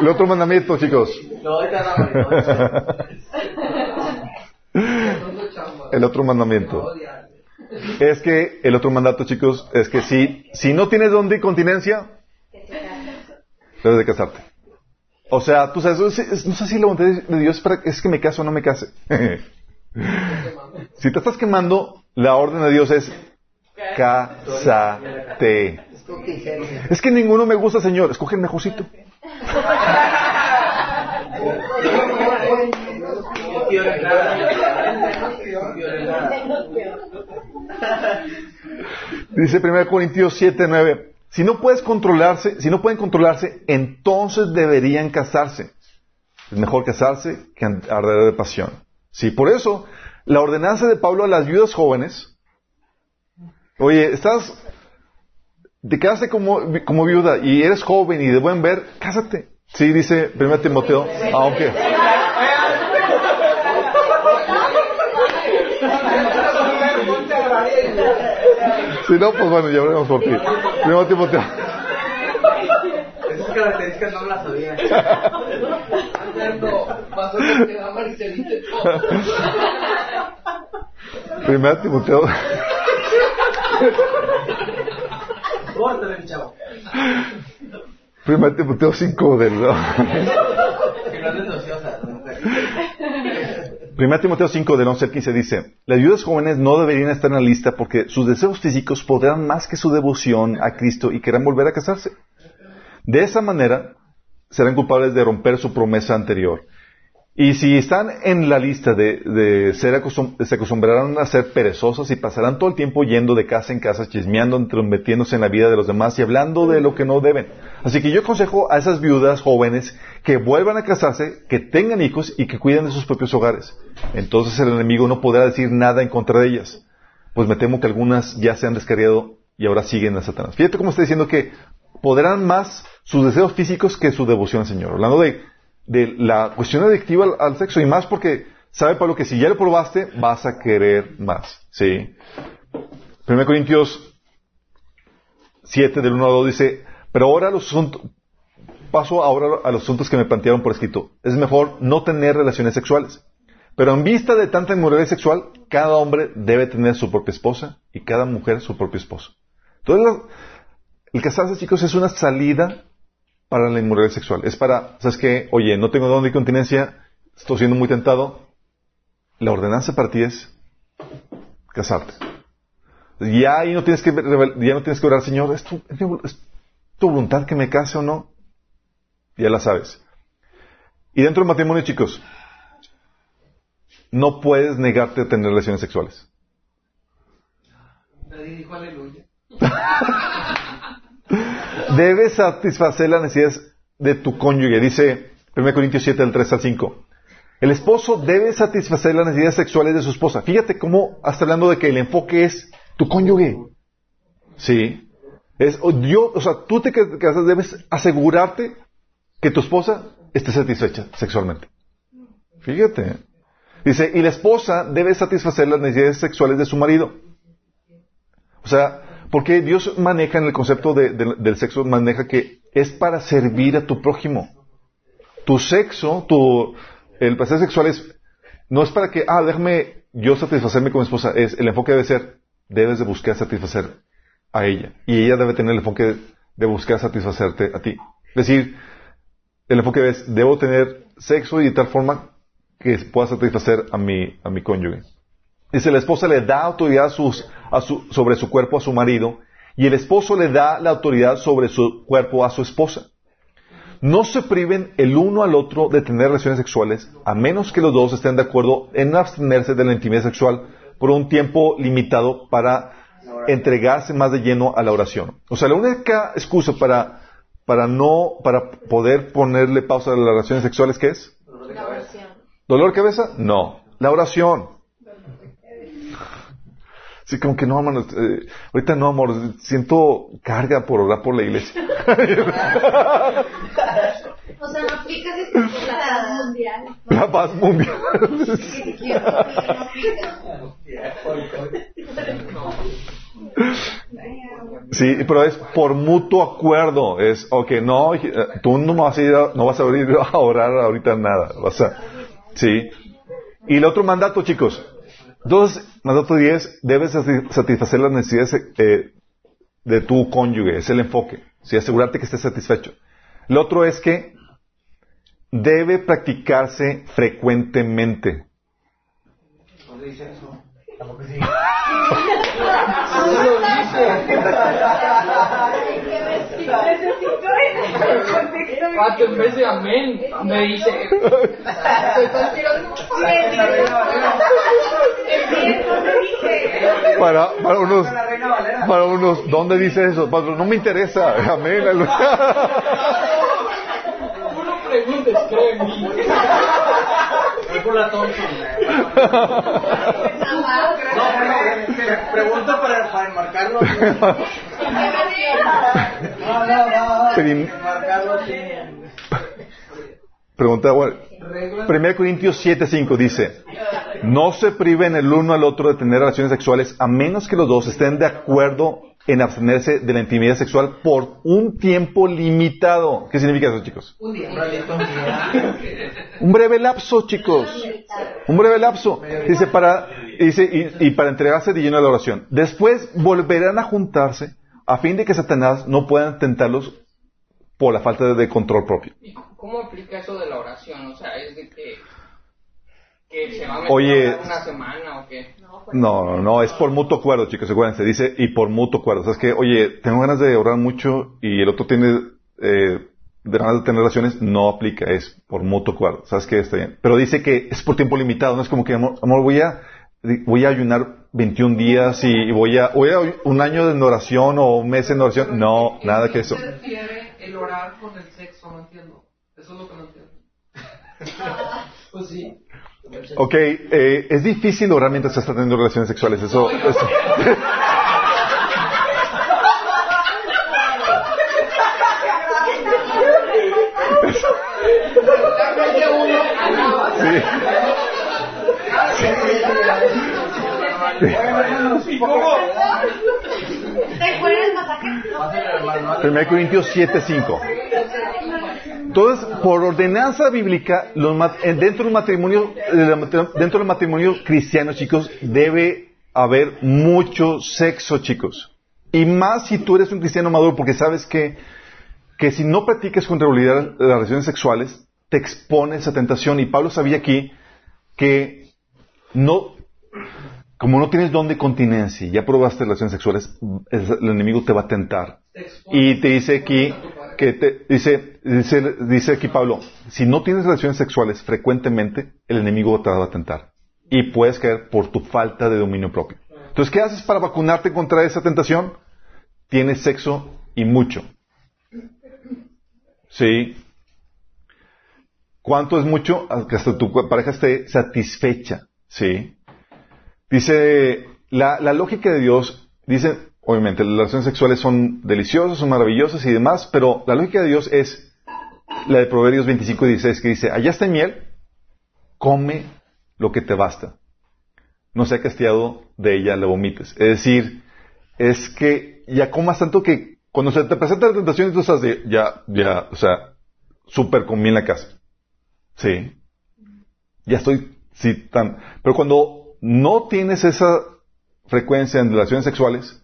el otro mandamiento, chicos. No, ahorita no. El otro mandamiento. Es que el otro mandato, chicos, es que si, si no tienes don de continencia, debes de casarte. O sea, tú sabes, es- es- no sé si la voluntad de Dios es que me case o no me case. si te estás quemando, la orden de Dios es cásate. Es que ninguno me gusta, Señor. Escoge el mejorcito. No quiero nada. No quiero nada. Dice 1 Corintios 7, 9. Si no puedes controlarse, si no pueden controlarse, entonces deberían casarse. Es mejor casarse que arder de pasión. Sí, por eso, la ordenanza de Pablo a las viudas jóvenes, oye, estás, te quedaste como, como viuda y eres joven y de buen ver, cásate. Sí, dice 1 Timoteo, aunque, Si no, pues bueno, lloraremos por ti. Primero Timoteo. Esas características no. Primero Timoteo. Córtale, chavo. Primero Timoteo 5 del. ¿no? Que no 1 Timoteo 5 del 11 al 15 dice, las viudas jóvenes no deberían estar en la lista porque sus deseos físicos podrán más que su devoción a Cristo y querrán volver a casarse. De esa manera serán culpables de romper su promesa anterior y si están en la lista de, de ser acostum- se acostumbrarán a ser perezosas y pasarán todo el tiempo yendo de casa en casa, chismeando, metiéndose en la vida de los demás y hablando de lo que no deben. Así que yo aconsejo a esas viudas jóvenes que vuelvan a casarse, que tengan hijos y que cuiden de sus propios hogares. Entonces el enemigo no podrá decir nada en contra de ellas. Pues me temo que algunas ya se han descarriado y ahora siguen a Satanás. Fíjate cómo está diciendo que podrán más sus deseos físicos que su devoción al Señor. Hablando de, de la cuestión adictiva al, sexo y más porque sabe Pablo que si ya lo probaste, vas a querer más. ¿Sí? 1 Corintios 7 del 1 al 2 dice, pero ahora los asuntos, paso ahora a los asuntos que me plantearon por escrito. Es mejor no tener relaciones sexuales. Pero en vista de tanta inmoralidad sexual, cada hombre debe tener su propia esposa y cada mujer su propio esposo. Entonces, el casarse, chicos, es una salida para la inmoralidad sexual. Es para, ¿sabes qué? Oye, no tengo don de continencia, estoy siendo muy tentado. La ordenanza para ti es casarte. Ya ahí no tienes que, ya no tienes que orar, Señor, ¿es tu, es tu voluntad que me case o no? Ya la sabes. Y dentro del matrimonio, chicos, no puedes negarte a tener relaciones sexuales. Nadie dijo aleluya. Debes satisfacer las necesidades de tu cónyuge. Dice 1 Corintios 7, del 3 al 5. El esposo debe satisfacer las necesidades sexuales de su esposa. Fíjate cómo está hablando de que el enfoque es tu cónyuge. Sí. Es, yo, o sea, tú te casas debes asegurarte que tu esposa esté satisfecha sexualmente. Fíjate. Dice, y la esposa debe satisfacer las necesidades sexuales de su marido. O sea, porque Dios maneja en el concepto de- de- del sexo, maneja que es para servir a tu prójimo. Tu sexo, tu, el placer sexual es, no es para que, ah, déjame yo satisfacerme con mi esposa, es, el enfoque debe ser, debes de buscar satisfacer a ella. Y ella debe tener el enfoque de, de buscar satisfacerte a ti. Es decir, el enfoque es, debo tener sexo y de tal forma que pueda satisfacer a mi, a mi cónyuge. Dice, la esposa le da autoridad a sus- a su- sobre su cuerpo a su marido y el esposo le da la autoridad sobre su cuerpo a su esposa. No se priven el uno al otro de tener relaciones sexuales a menos que los dos estén de acuerdo en abstenerse de la intimidad sexual por un tiempo limitado para entregarse más de lleno a la oración. O sea, la única excusa para, para no, para poder ponerle pausa a las relaciones sexuales, ¿qué es? La oración. ¿Dolor de cabeza? No. La oración. Sí, como que no, hermano. eh, ahorita no, amor. Siento carga por orar por la iglesia. O sea, no aplicas esta la paz mundial. La paz mundial. Sí, pero es por mutuo acuerdo. Es, ok, no, eh, tú no vas a ir, a- no vas a ir a orar ahorita nada. Vas a, sí. Y el otro mandato, chicos. Entonces, mandato 10, debes sati- satisfacer las necesidades eh, de tu cónyuge. Es el enfoque. Sí, asegurarte que esté satisfecho. El otro es que debe practicarse frecuentemente. ¿Dónde dice eso? Pato, en vez de amén, me dice. Para, para unos, para unos, ¿dónde dice eso? Padre, no me interesa. Amén. Tú no preguntes, cree en mí. Es por la tonta. No, no, pregunta para, para enmarcarlo. No, no, no. Enmarcarlo así. Pregunta, bueno, 1 Corintios 7:5 dice, no se priven el uno al otro de tener relaciones sexuales a menos que los dos estén de acuerdo en abstenerse de la intimidad sexual por un tiempo limitado. ¿Qué significa eso, chicos? Un día. Un breve lapso, chicos. Un breve lapso. Dice para, dice, y, y para entregarse de lleno a la oración. Después volverán a juntarse a fin de que Satanás no pueda tentarlos por la falta de, de control propio. ¿Y cómo aplica eso de la oración? O sea, es de que, que se va a meter Oye. a orar una semana o qué. No, no, no, es por mutuo acuerdo, chicos, acuérdense. Dice, y por mutuo acuerdo. O sea, es que, oye, tengo ganas de orar mucho y el otro tiene eh, de tener relaciones, no aplica, es por mutuo acuerdo. ¿Sabes qué? Está bien. Pero dice que es por tiempo limitado, no es como que, amor, amor voy a, voy a ayunar 21 días y voy a, voy a un año de oración o un mes en oración. No, nada que eso. ¿Qué se refiere el orar con el sexo? No entiendo. Eso es lo que no entiendo. Pues sí. Ok, eh, es difícil orar mientras estás teniendo relaciones sexuales. Eso, eso. ¿Te acuerdas el masaje? 1 Corintios 7:5. Entonces, por ordenanza bíblica, los dentro del matrimonio, dentro del matrimonio cristiano, chicos, debe haber mucho sexo, chicos. Y más si tú eres un cristiano maduro, porque sabes que, que si no practicas con regularidad las relaciones sexuales, te expones a tentación. Y Pablo sabía aquí que no, como no tienes don de continencia y ya probaste relaciones sexuales, es- el enemigo te va a tentar. Y te dice aquí que dice, dice, dice aquí Pablo, si no tienes relaciones sexuales frecuentemente, el enemigo te va a tentar. Y puedes caer por tu falta de dominio propio. Entonces, ¿qué haces para vacunarte contra esa tentación? Tienes sexo y mucho. Sí. ¿Cuánto es mucho? Que hasta tu pareja esté satisfecha. Sí. Dice, la, la lógica de Dios, dice, obviamente, las relaciones sexuales son deliciosas, son maravillosas y demás, pero la lógica de Dios es la de Proverbios 25 y 16, que dice, allá está miel, come lo que te basta. No sea castigado de ella, le vomites. Es decir, es que ya comas tanto que cuando se te presenta la tentación, tú estás de, ya, ya, o sea, súper comí en la casa. Sí. Ya estoy, sí, tan. Pero cuando no tienes esa frecuencia en relaciones sexuales,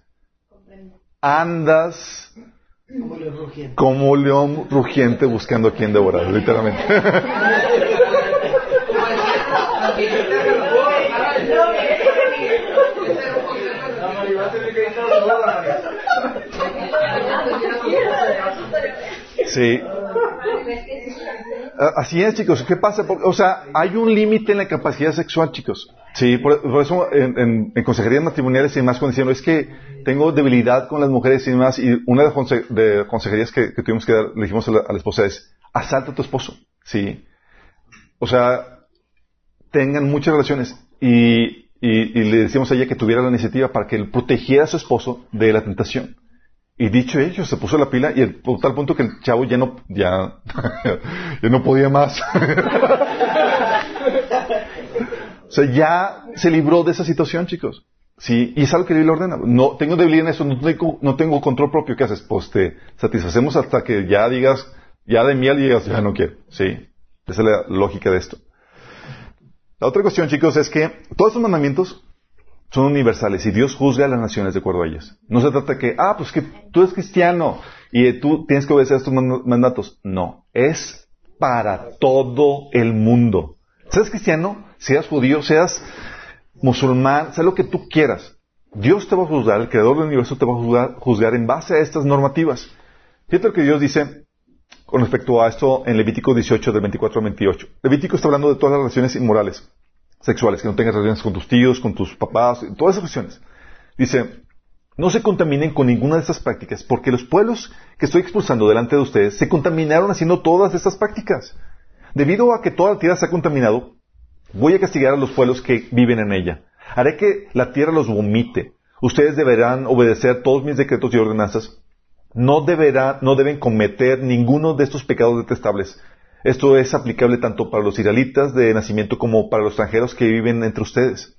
andas Como le rugiendo. como un león rugiente buscando a quien devorar, literalmente. Sí. A- Así es, chicos. ¿Qué pasa? O sea, hay un límite en la capacidad sexual, chicos. Sí, por, eso en, en- en consejerías matrimoniales y demás, cuando es que tengo debilidad con las mujeres y demás, y una de las de consejerías que, tuvimos que dar, le dijimos a la, a la esposa es, asalta a tu esposo. Sí. O sea, tengan muchas relaciones y, y- y le decíamos a ella que tuviera la iniciativa para que él protegiera a su esposo de la tentación. Y dicho ello, se puso la pila y el, tal punto que el chavo ya no, ya, ya no podía más. o sea, ya se libró de esa situación, chicos. Sí, y es algo que le ordena. No, tengo debilidad en eso, no tengo, no tengo control propio. ¿Qué haces? Pues te satisfacemos hasta que ya digas, ya de miel y digas, ya no quiero. Sí, esa es la lógica de esto. La otra cuestión, chicos, es que todos estos mandamientos son universales y Dios juzga a las naciones de acuerdo a ellas. No se trata que, ah, pues que tú eres cristiano y tú tienes que obedecer estos mand- mandatos. No, es para todo el mundo. Seas cristiano, seas judío, seas musulmán, sea lo que tú quieras. Dios te va a juzgar, el creador del universo te va a juzgar, juzgar en base a estas normativas. Fíjate lo que Dios dice con respecto a esto en Levítico 18, del 24 al 28. Levítico está hablando de todas las relaciones inmorales sexuales, que no tengas relaciones con tus tíos, con tus papás, todas esas cuestiones. Dice, no se contaminen con ninguna de estas prácticas, porque los pueblos que estoy expulsando delante de ustedes se contaminaron haciendo todas estas prácticas. Debido a que toda la tierra se ha contaminado, voy a castigar a los pueblos que viven en ella. Haré que la tierra los vomite. Ustedes deberán obedecer todos mis decretos y ordenanzas. No deberá, no deben cometer ninguno de estos pecados detestables. Esto es aplicable tanto para los israelitas de nacimiento como para los extranjeros que viven entre ustedes.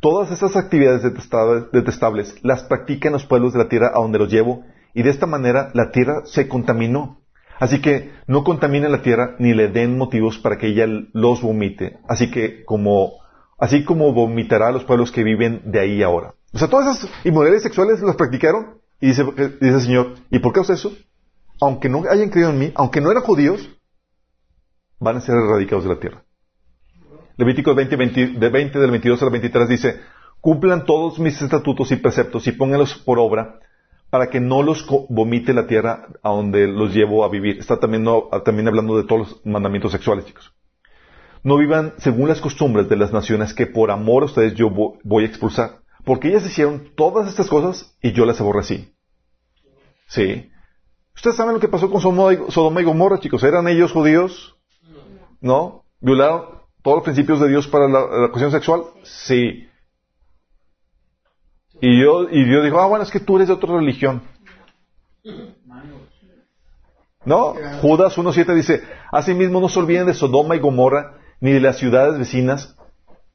Todas estas actividades detestables, detestables las practican los pueblos de la tierra a donde los llevo, y de esta manera la tierra se contaminó. Así que no contaminen la tierra ni le den motivos para que ella los vomite. Así que como, así como vomitará a los pueblos que viven de ahí ahora. O sea, todas esas inmoralidades sexuales las practicaron, y dice, dice el Señor, ¿y por qué hace eso? Aunque no hayan creído en mí, aunque no eran judíos, van a ser erradicados de la tierra. Levítico 20, 20, de 20 del 22 al 23 dice, cumplan todos mis estatutos y preceptos y pónganlos por obra para que no los vomite la tierra a donde los llevo a vivir. Está también, no- también hablando de todos los mandamientos sexuales, chicos. No vivan según las costumbres de las naciones que por amor a ustedes yo vo- voy a expulsar. Porque ellas hicieron todas estas cosas y yo las aborrecí. Sí. Ustedes saben lo que pasó con Sodoma y Gomorra, chicos. ¿Eran ellos judíos? ¿No? ¿Violaron todos los principios de Dios para la, cuestión sexual? Sí. Y yo, y Dios dijo, ah, bueno, es que tú eres de otra religión. ¿No? Judas 1.7 dice, asimismo no se olviden de Sodoma y Gomorra, ni de las ciudades vecinas,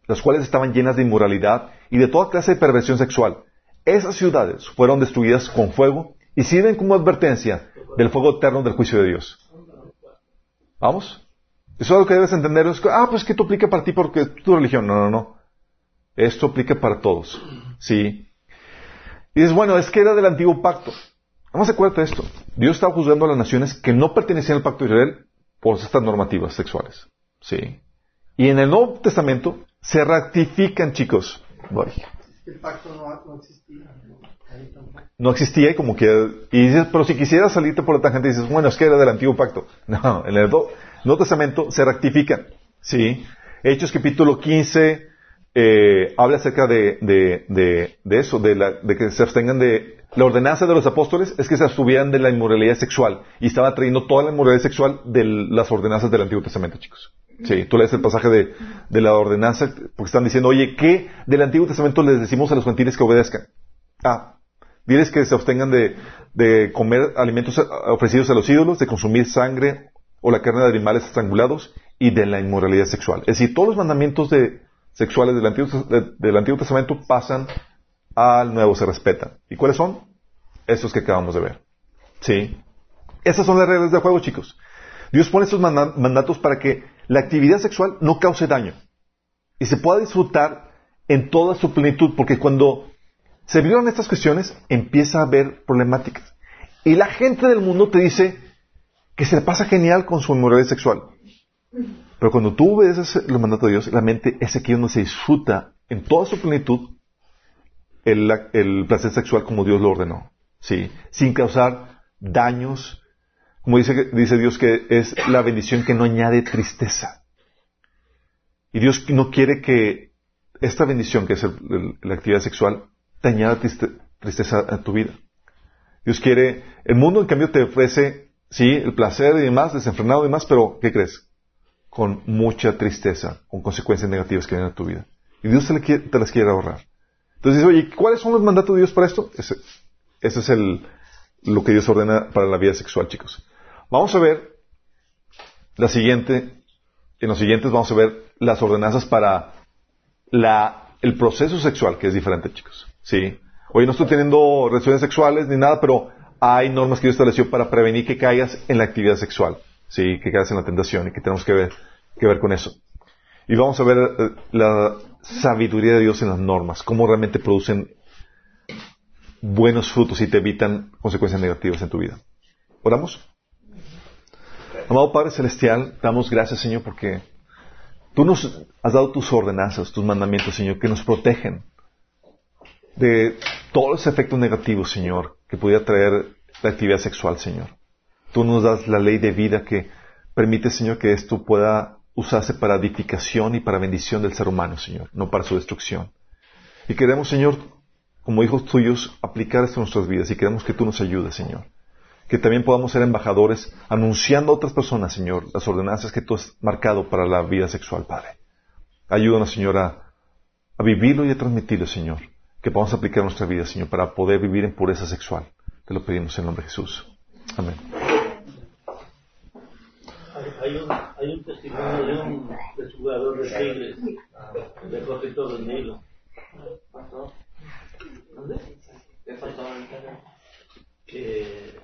las cuales estaban llenas de inmoralidad y de toda clase de perversión sexual. Esas ciudades fueron destruidas con fuego y sirven como advertencia del fuego eterno del juicio de Dios. ¿Vamos? Eso es lo que debes entender. Es que, ah, pues que esto aplica para ti porque es tu religión. No, no, no. Esto aplica para todos. ¿Sí? Y dices, bueno, es que era del antiguo pacto. Vamos a acuérdate de esto. Dios estaba juzgando a las naciones que no pertenecían al pacto de Israel por estas normativas sexuales. ¿Sí? Y en el Nuevo Testamento se ratifican, chicos. Voy. El pacto no, no existía. Tampoco. No existía y como que... Y dices, pero si quisieras salirte por la tangente dices, bueno, es que era del antiguo pacto. No, en el Nuevo Testamento se rectifican. ¿Sí? Hechos capítulo 15 eh, habla acerca de, de, de, eso, de, la, de que se abstengan de... La ordenanza de los apóstoles es que se abstuvieran de la inmoralidad sexual. Y estaba trayendo toda la inmoralidad sexual de las ordenanzas del Antiguo Testamento, chicos. Sí, tú lees el pasaje de, de la ordenanza porque están diciendo, oye, ¿qué del Antiguo Testamento les decimos a los gentiles que obedezcan? Ah, diles que se abstengan de, comer alimentos ofrecidos a los ídolos, de consumir sangre o la carne de animales estrangulados y de la inmoralidad sexual. Es decir, todos los mandamientos sexuales del Antiguo, Testamento pasan al Nuevo, se respetan. ¿Y cuáles son? Estos que acabamos de ver. ¿Sí? Esas son las reglas del juego, chicos. Dios pone estos manda- mandatos para que la actividad sexual no cause daño y se pueda disfrutar en toda su plenitud, porque cuando se violan estas cuestiones empieza a haber problemáticas. Y la gente del mundo te dice que se le pasa genial con su inmoralidad sexual. Pero cuando tú obedeces los mandatos de Dios, la mente es aquí donde se disfruta en toda su plenitud el, placer sexual como Dios lo ordenó. Sí, sin causar daños, como dice, Dios que es la bendición que no añade tristeza. Y Dios no quiere que esta bendición, que es la actividad sexual, te añada triste- tristeza a tu vida. Dios quiere, el mundo en cambio te ofrece, sí, el placer y demás, desenfrenado y demás, pero ¿qué crees? Con mucha tristeza, con consecuencias negativas que vienen a tu vida. Y Dios te, las quiere ahorrar. Entonces, oye, ¿cuáles son los mandatos de Dios para esto? Ese, ese es el, lo que Dios ordena para la vida sexual, chicos. Vamos a ver la siguiente, en los siguientes vamos a ver las ordenanzas para la, el proceso sexual, que es diferente, chicos. ¿Sí? Oye, no estoy teniendo relaciones sexuales ni nada, pero hay normas que Dios estableció para prevenir que caigas en la actividad sexual. ¿Sí? Que caigas en la tentación y que tenemos que ver, que ver con eso. Y vamos a ver eh, la sabiduría de Dios en las normas, cómo realmente producen buenos frutos y te evitan consecuencias negativas en tu vida. ¿Oramos? Amado Padre Celestial, damos gracias, Señor, porque tú nos has dado tus ordenanzas, tus mandamientos, Señor, que nos protegen de todos los efectos negativos, Señor, que pudiera traer la actividad sexual, Señor. Tú nos das la ley de vida que permite, Señor, que esto pueda usarse para edificación y para bendición del ser humano, Señor, no para su destrucción. Y queremos, Señor, como hijos tuyos, aplicar esto en nuestras vidas y queremos que tú nos ayudes, Señor. Que también podamos ser embajadores anunciando a otras personas, Señor, las ordenanzas que tú has marcado para la vida sexual, Padre. Ayúdanos, Señor, a, a vivirlo y a transmitirlo, Señor. Que podamos aplicar en nuestra vida, Señor, para poder vivir en pureza sexual. Te lo pedimos en el nombre de Jesús. Amén. Hay, hay un, hay un testimonio de un de jugador de Tigres, de del Nilo. Pastor, ¿Dónde? ¿qué pasó ahorita? Que